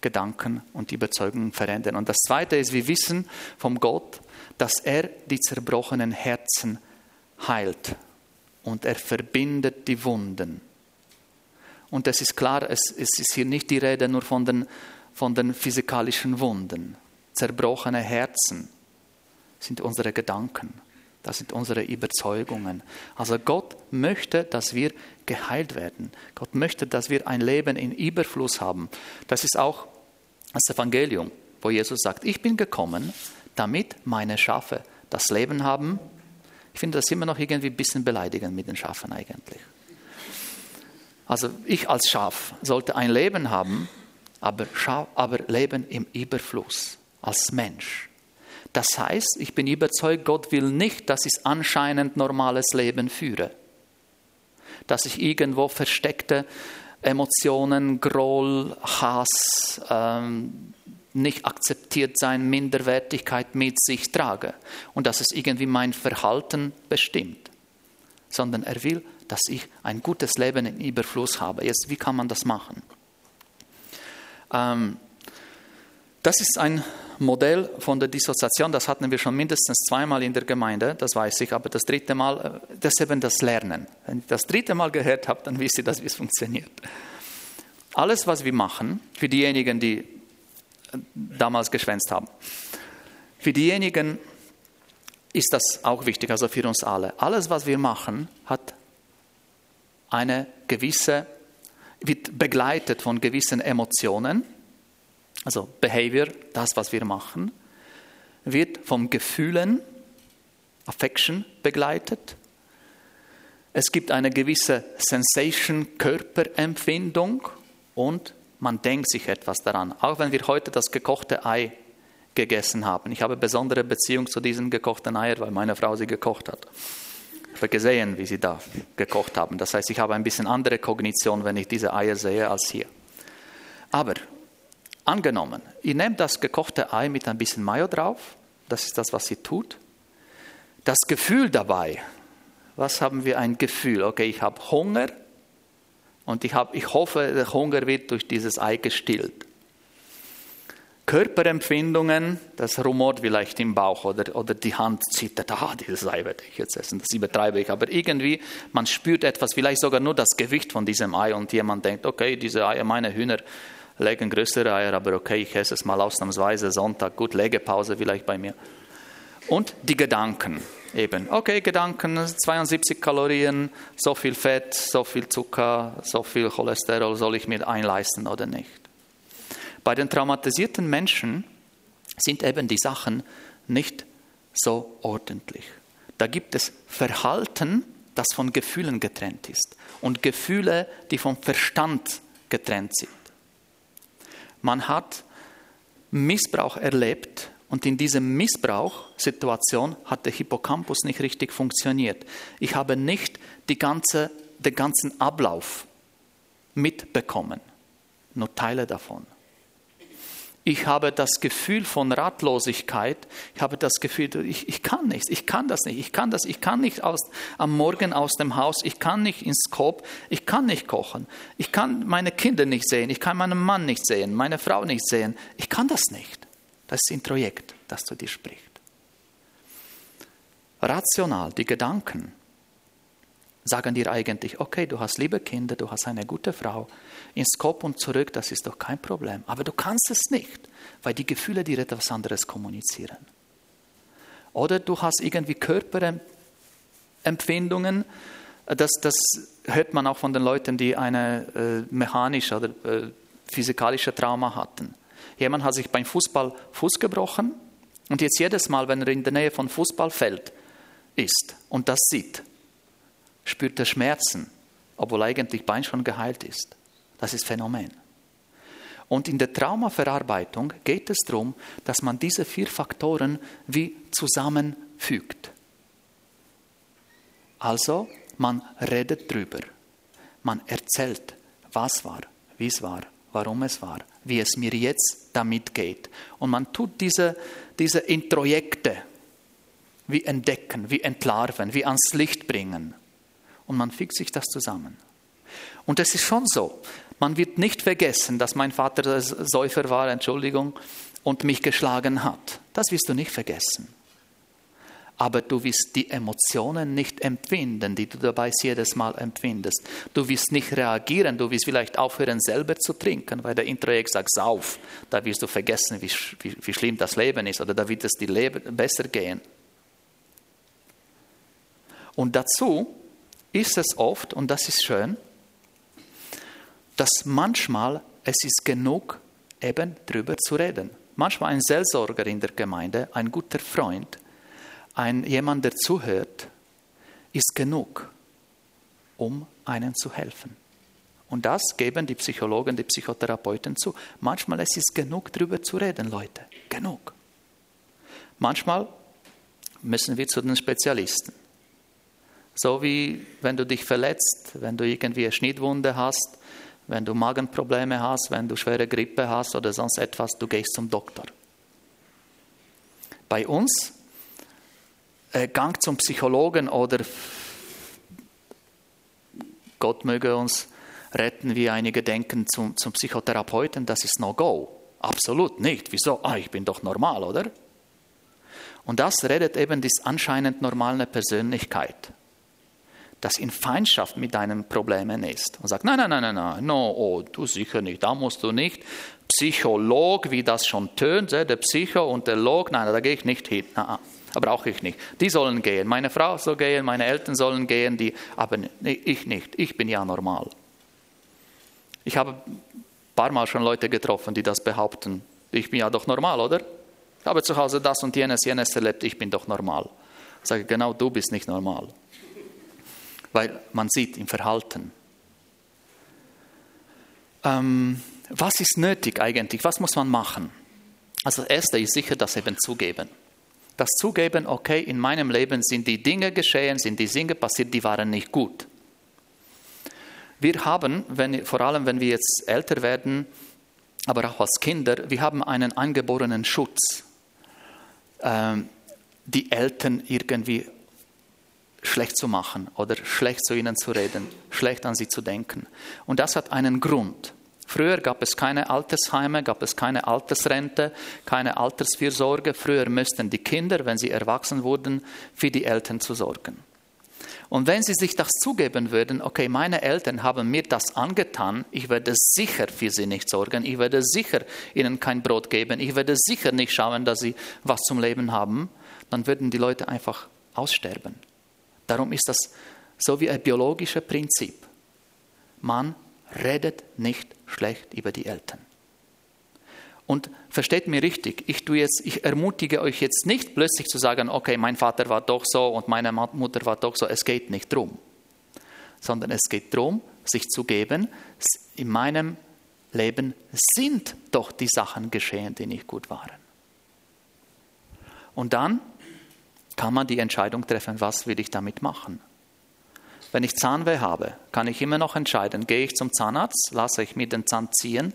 Gedanken und Überzeugungen verändern. Und das Zweite ist, wir wissen vom Gott, dass er die zerbrochenen Herzen heilt und er verbindet die Wunden. Und es ist klar, es, ist hier nicht die Rede nur von den von den physikalischen Wunden. Zerbrochene Herzen sind unsere Gedanken. Das sind unsere Überzeugungen. Also Gott möchte, dass wir geheilt werden. Gott möchte, dass wir ein Leben in Überfluss haben. Das ist auch das Evangelium, wo Jesus sagt, ich bin gekommen, damit meine Schafe das Leben haben. Ich finde das immer noch irgendwie ein bisschen beleidigend mit den Schafen eigentlich. Also ich als Schaf sollte ein Leben haben, aber, Schaf, aber Leben im Überfluss als Mensch. Das heißt, ich bin überzeugt, Gott will nicht, dass ich anscheinend normales Leben führe. Dass ich irgendwo versteckte Emotionen, Groll, Hass, ähm, nicht akzeptiert sein, Minderwertigkeit mit sich trage und dass es irgendwie mein Verhalten bestimmt, sondern er will, dass ich ein gutes Leben im Überfluss habe. Jetzt, wie kann man das machen? Ähm, das ist ein Modell von der Dissoziation, das hatten wir schon mindestens zweimal in der Gemeinde, das weiß ich, aber das dritte Mal, äh, das ist eben das Lernen. Wenn ihr das dritte Mal gehört habt, dann wisst ihr, dass es funktioniert. Alles, was wir machen, für diejenigen, die äh, damals geschwänzt haben, für diejenigen ist das auch wichtig, also für uns alle. Alles, was wir machen, hat eine gewisse, wird begleitet von gewissen Emotionen also Behavior, das, was wir machen, wird vom Gefühlen, Affection begleitet. Es gibt eine gewisse Sensation, Körperempfindung und man denkt sich etwas daran. Auch wenn wir heute das gekochte Ei gegessen haben. Ich habe besondere Beziehung zu diesen gekochten Eiern, weil meine Frau sie gekocht hat. Habe gesehen, wie sie da gekocht haben. Das heißt, ich habe ein bisschen andere Kognition, wenn ich diese Eier sehe, als hier. Aber Angenommen, ihr nehmt das gekochte Ei mit ein bisschen Mayo drauf, das ist das, was sie tut. Das Gefühl dabei, was haben wir ein Gefühl? Okay, ich habe Hunger und ich, hab, ich hoffe, der Hunger wird durch dieses Ei gestillt. Körperempfindungen, das rumort vielleicht im Bauch oder, oder die Hand zittert, ah, dieses Ei werde ich jetzt essen, das übertreibe ich. Aber irgendwie, man spürt etwas, vielleicht sogar nur das Gewicht von diesem Ei und jemand denkt, okay, diese Eier, meine Hühner, legen größere Eier, aber okay, ich esse es mal ausnahmsweise Sonntag, gut, Legepause vielleicht bei mir. Und die Gedanken eben. Okay, Gedanken, 72 Kalorien, so viel Fett, so viel Zucker, so viel Cholesterol soll ich mir einleisten oder nicht. Bei den traumatisierten Menschen sind eben die Sachen nicht so ordentlich. Da gibt es Verhalten, das von Gefühlen getrennt ist und Gefühle, die vom Verstand getrennt sind. Man hat Missbrauch erlebt und in dieser Missbrauchssituation hat der Hippocampus nicht richtig funktioniert. Ich habe nicht die ganze, den ganzen Ablauf mitbekommen, nur Teile davon. Ich habe das Gefühl von Ratlosigkeit. Ich habe das Gefühl, ich, ich kann nichts, ich kann das nicht, ich kann das, ich kann nicht aus, am Morgen aus dem Haus, ich kann nicht ins Kopf, ich kann nicht kochen, ich kann meine Kinder nicht sehen, ich kann meinen Mann nicht sehen, meine Frau nicht sehen. Ich kann das nicht. Das ist ein Projekt, das zu dir spricht. Rational, die Gedanken sagen dir eigentlich, okay, du hast liebe Kinder, du hast eine gute Frau, ins Kopf und zurück, das ist doch kein Problem. Aber du kannst es nicht, weil die Gefühle dir etwas anderes kommunizieren. Oder du hast irgendwie Körperempfindungen, das, das hört man auch von den Leuten, die eine äh, mechanische oder äh, physikalische Trauma hatten. Jemand hat sich beim Fußball Fuß gebrochen und jetzt jedes Mal, wenn er in der Nähe von Fußballfeld ist und das sieht, spürt er Schmerzen, obwohl eigentlich Bein schon geheilt ist. Das ist Phänomen. Und in der Traumaverarbeitung geht es darum, dass man diese vier Faktoren wie zusammenfügt. Also, man redet drüber. Man erzählt, was war, wie es war, warum es war, wie es mir jetzt damit geht. Und man tut diese, diese Introjekte wie entdecken, wie entlarven, wie ans Licht bringen. Und man fügt sich das zusammen. Und es ist schon so, man wird nicht vergessen, dass mein Vater Säufer war, Entschuldigung, und mich geschlagen hat. Das wirst du nicht vergessen. Aber du wirst die Emotionen nicht empfinden, die du dabei jedes Mal empfindest. Du wirst nicht reagieren, du wirst vielleicht aufhören, selber zu trinken, weil der Introjekt sagt, sauf. Da wirst du vergessen, wie, wie, wie schlimm das Leben ist oder da wird es dir besser gehen. Und dazu ist es oft, und das ist schön, dass manchmal es ist genug, eben drüber zu reden. Manchmal ein Seelsorger in der Gemeinde, ein guter Freund, ein jemand, der zuhört, ist genug, um einen zu helfen. Und das geben die Psychologen, die Psychotherapeuten zu. Manchmal es ist genug, drüber zu reden, Leute. Genug. Manchmal müssen wir zu den Spezialisten. So wie wenn du dich verletzt, wenn du irgendwie eine Schnittwunde hast, wenn du Magenprobleme hast, wenn du schwere Grippe hast oder sonst etwas, du gehst zum Doktor. Bei uns, äh, Gang zum Psychologen oder Gott möge uns retten, wie einige denken, zum, zum Psychotherapeuten, das ist No-Go. Absolut nicht. Wieso? Ah, ich bin doch normal, oder? Und das redet eben die anscheinend normale Persönlichkeit das in Feindschaft mit deinen Problemen ist und sagt, nein, nein, nein, nein, nein, no, oh, du sicher nicht, da musst du nicht. Psycholog, wie das schon tönt, der Psycho und der Log, nein, da gehe ich nicht hin, da brauche ich nicht. Die sollen gehen, meine Frau soll gehen, meine Eltern sollen gehen, die, aber ich nicht, ich bin ja normal. Ich habe ein paar Mal schon Leute getroffen, die das behaupten, ich bin ja doch normal, oder? Ich habe zu Hause das und jenes, jenes erlebt, ich bin doch normal. Ich sage, genau du bist nicht normal weil man sieht im Verhalten. Ähm, was ist nötig eigentlich? Was muss man machen? Also das Erste ist sicher das eben zugeben. Das Zugeben, okay, in meinem Leben sind die Dinge geschehen, sind die Dinge passiert, die waren nicht gut. Wir haben, wenn, vor allem wenn wir jetzt älter werden, aber auch als Kinder, wir haben einen angeborenen Schutz, ähm, die Eltern irgendwie schlecht zu machen oder schlecht zu ihnen zu reden, schlecht an sie zu denken. Und das hat einen Grund. Früher gab es keine Altersheime, gab es keine Altersrente, keine Altersfürsorge. Früher müssten die Kinder, wenn sie erwachsen wurden, für die Eltern zu sorgen. Und wenn sie sich das zugeben würden, okay, meine Eltern haben mir das angetan, ich werde sicher für sie nicht sorgen, ich werde sicher ihnen kein Brot geben, ich werde sicher nicht schauen, dass sie was zum Leben haben, dann würden die Leute einfach aussterben. Darum ist das so wie ein biologisches Prinzip. Man redet nicht schlecht über die Eltern. Und versteht mir richtig, ich, tue jetzt, ich ermutige euch jetzt nicht plötzlich zu sagen, okay, mein Vater war doch so und meine Mutter war doch so. Es geht nicht darum, sondern es geht darum, sich zu geben, in meinem Leben sind doch die Sachen geschehen, die nicht gut waren. Und dann kann man die Entscheidung treffen, was will ich damit machen. Wenn ich Zahnweh habe, kann ich immer noch entscheiden, gehe ich zum Zahnarzt, lasse ich mir den Zahn ziehen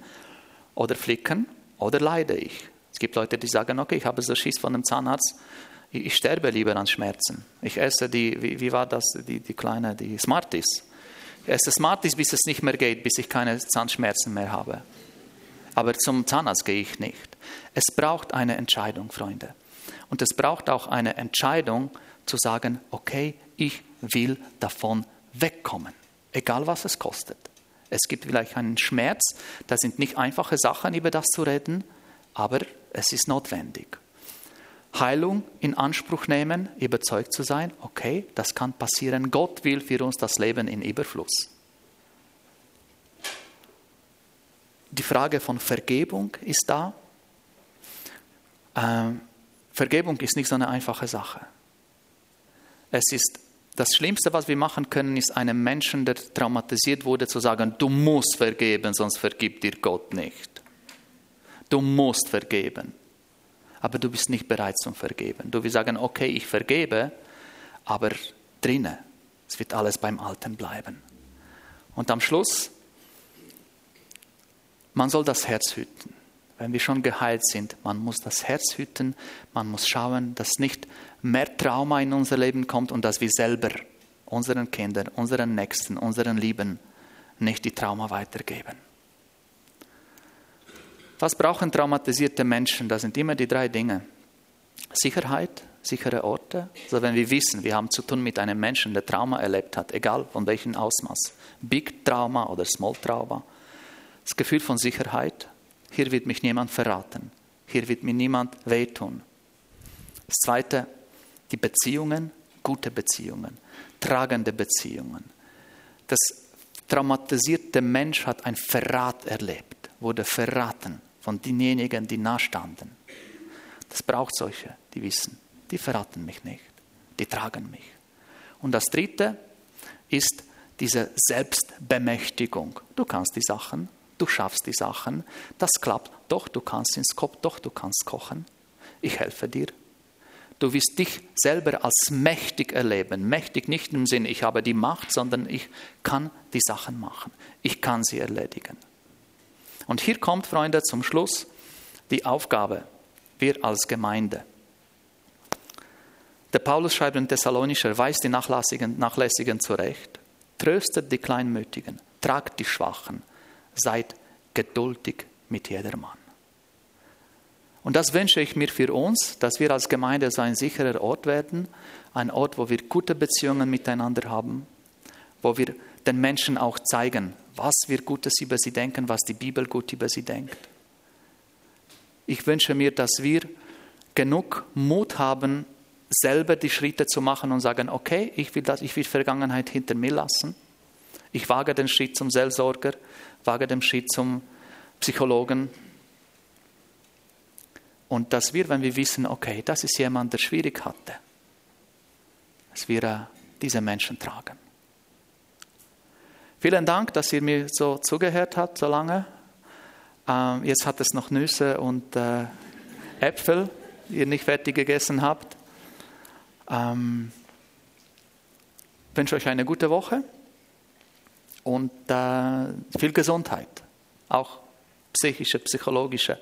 oder flicken oder leide ich. Es gibt Leute, die sagen, okay, ich habe so Schiss von dem Zahnarzt, ich sterbe lieber an Schmerzen. Ich esse die, wie, wie war das, die, die kleine, die Smarties. Ich esse Smarties, bis es nicht mehr geht, bis ich keine Zahnschmerzen mehr habe. Aber zum Zahnarzt gehe ich nicht. Es braucht eine Entscheidung, Freunde. Und es braucht auch eine Entscheidung zu sagen, okay, ich will davon wegkommen, egal was es kostet. Es gibt vielleicht einen Schmerz, das sind nicht einfache Sachen, über das zu reden, aber es ist notwendig. Heilung in Anspruch nehmen, überzeugt zu sein, okay, das kann passieren. Gott will für uns das Leben in Überfluss. Die Frage von Vergebung ist da. Ähm, Vergebung ist nicht so eine einfache Sache. Es ist das Schlimmste, was wir machen können, ist einem Menschen, der traumatisiert wurde, zu sagen, du musst vergeben, sonst vergibt dir Gott nicht. Du musst vergeben. Aber du bist nicht bereit zum Vergeben. Du willst sagen, okay, ich vergebe, aber drinnen, es wird alles beim Alten bleiben. Und am Schluss, man soll das Herz hüten wenn wir schon geheilt sind, man muss das Herz hüten, man muss schauen, dass nicht mehr Trauma in unser Leben kommt und dass wir selber unseren Kindern, unseren Nächsten, unseren Lieben nicht die Trauma weitergeben. Was brauchen traumatisierte Menschen? Das sind immer die drei Dinge. Sicherheit, sichere Orte. Also wenn wir wissen, wir haben zu tun mit einem Menschen, der Trauma erlebt hat, egal von welchem Ausmaß, Big Trauma oder Small Trauma. Das Gefühl von Sicherheit, hier wird mich niemand verraten. Hier wird mir niemand wehtun. Das Zweite, die Beziehungen, gute Beziehungen, tragende Beziehungen. Das traumatisierte Mensch hat ein Verrat erlebt, wurde verraten von denjenigen, die nahestanden. Das braucht solche, die wissen, die verraten mich nicht, die tragen mich. Und das Dritte ist diese Selbstbemächtigung. Du kannst die Sachen, du schaffst die Sachen, das klappt, doch du kannst ins Kopf, doch du kannst kochen. Ich helfe dir. Du wirst dich selber als mächtig erleben. Mächtig nicht im Sinn, ich habe die Macht, sondern ich kann die Sachen machen. Ich kann sie erledigen. Und hier kommt, Freunde, zum Schluss die Aufgabe, wir als Gemeinde. Der Paulus schreibt in Thessalonischer, weist die Nachlässigen, Nachlässigen zurecht, tröstet die Kleinmütigen, tragt die Schwachen, seid geduldig mit jedermann. Und das wünsche ich mir für uns, dass wir als Gemeinde so ein sicherer Ort werden, ein Ort, wo wir gute Beziehungen miteinander haben, wo wir den Menschen auch zeigen, was wir Gutes über sie denken, was die Bibel gut über sie denkt. Ich wünsche mir, dass wir genug Mut haben, selber die Schritte zu machen und sagen, okay, ich will das, ich will Vergangenheit hinter mir lassen. Ich wage den Schritt zum Seelsorger, wage den Schritt zum Psychologen. Und dass wir, wenn wir wissen, okay, das ist jemand, der schwierig hatte, dass wir äh, diese Menschen tragen. Vielen Dank, dass ihr mir so zugehört habt, so lange. Ähm, jetzt hat es noch Nüsse und äh, Äpfel, die ihr nicht fertig gegessen habt. Ähm, ich wünsche euch eine gute Woche und äh, viel Gesundheit, auch psychische, psychologische,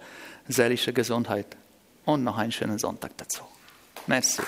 seelische Gesundheit und noch einen schönen Sonntag dazu. Merci.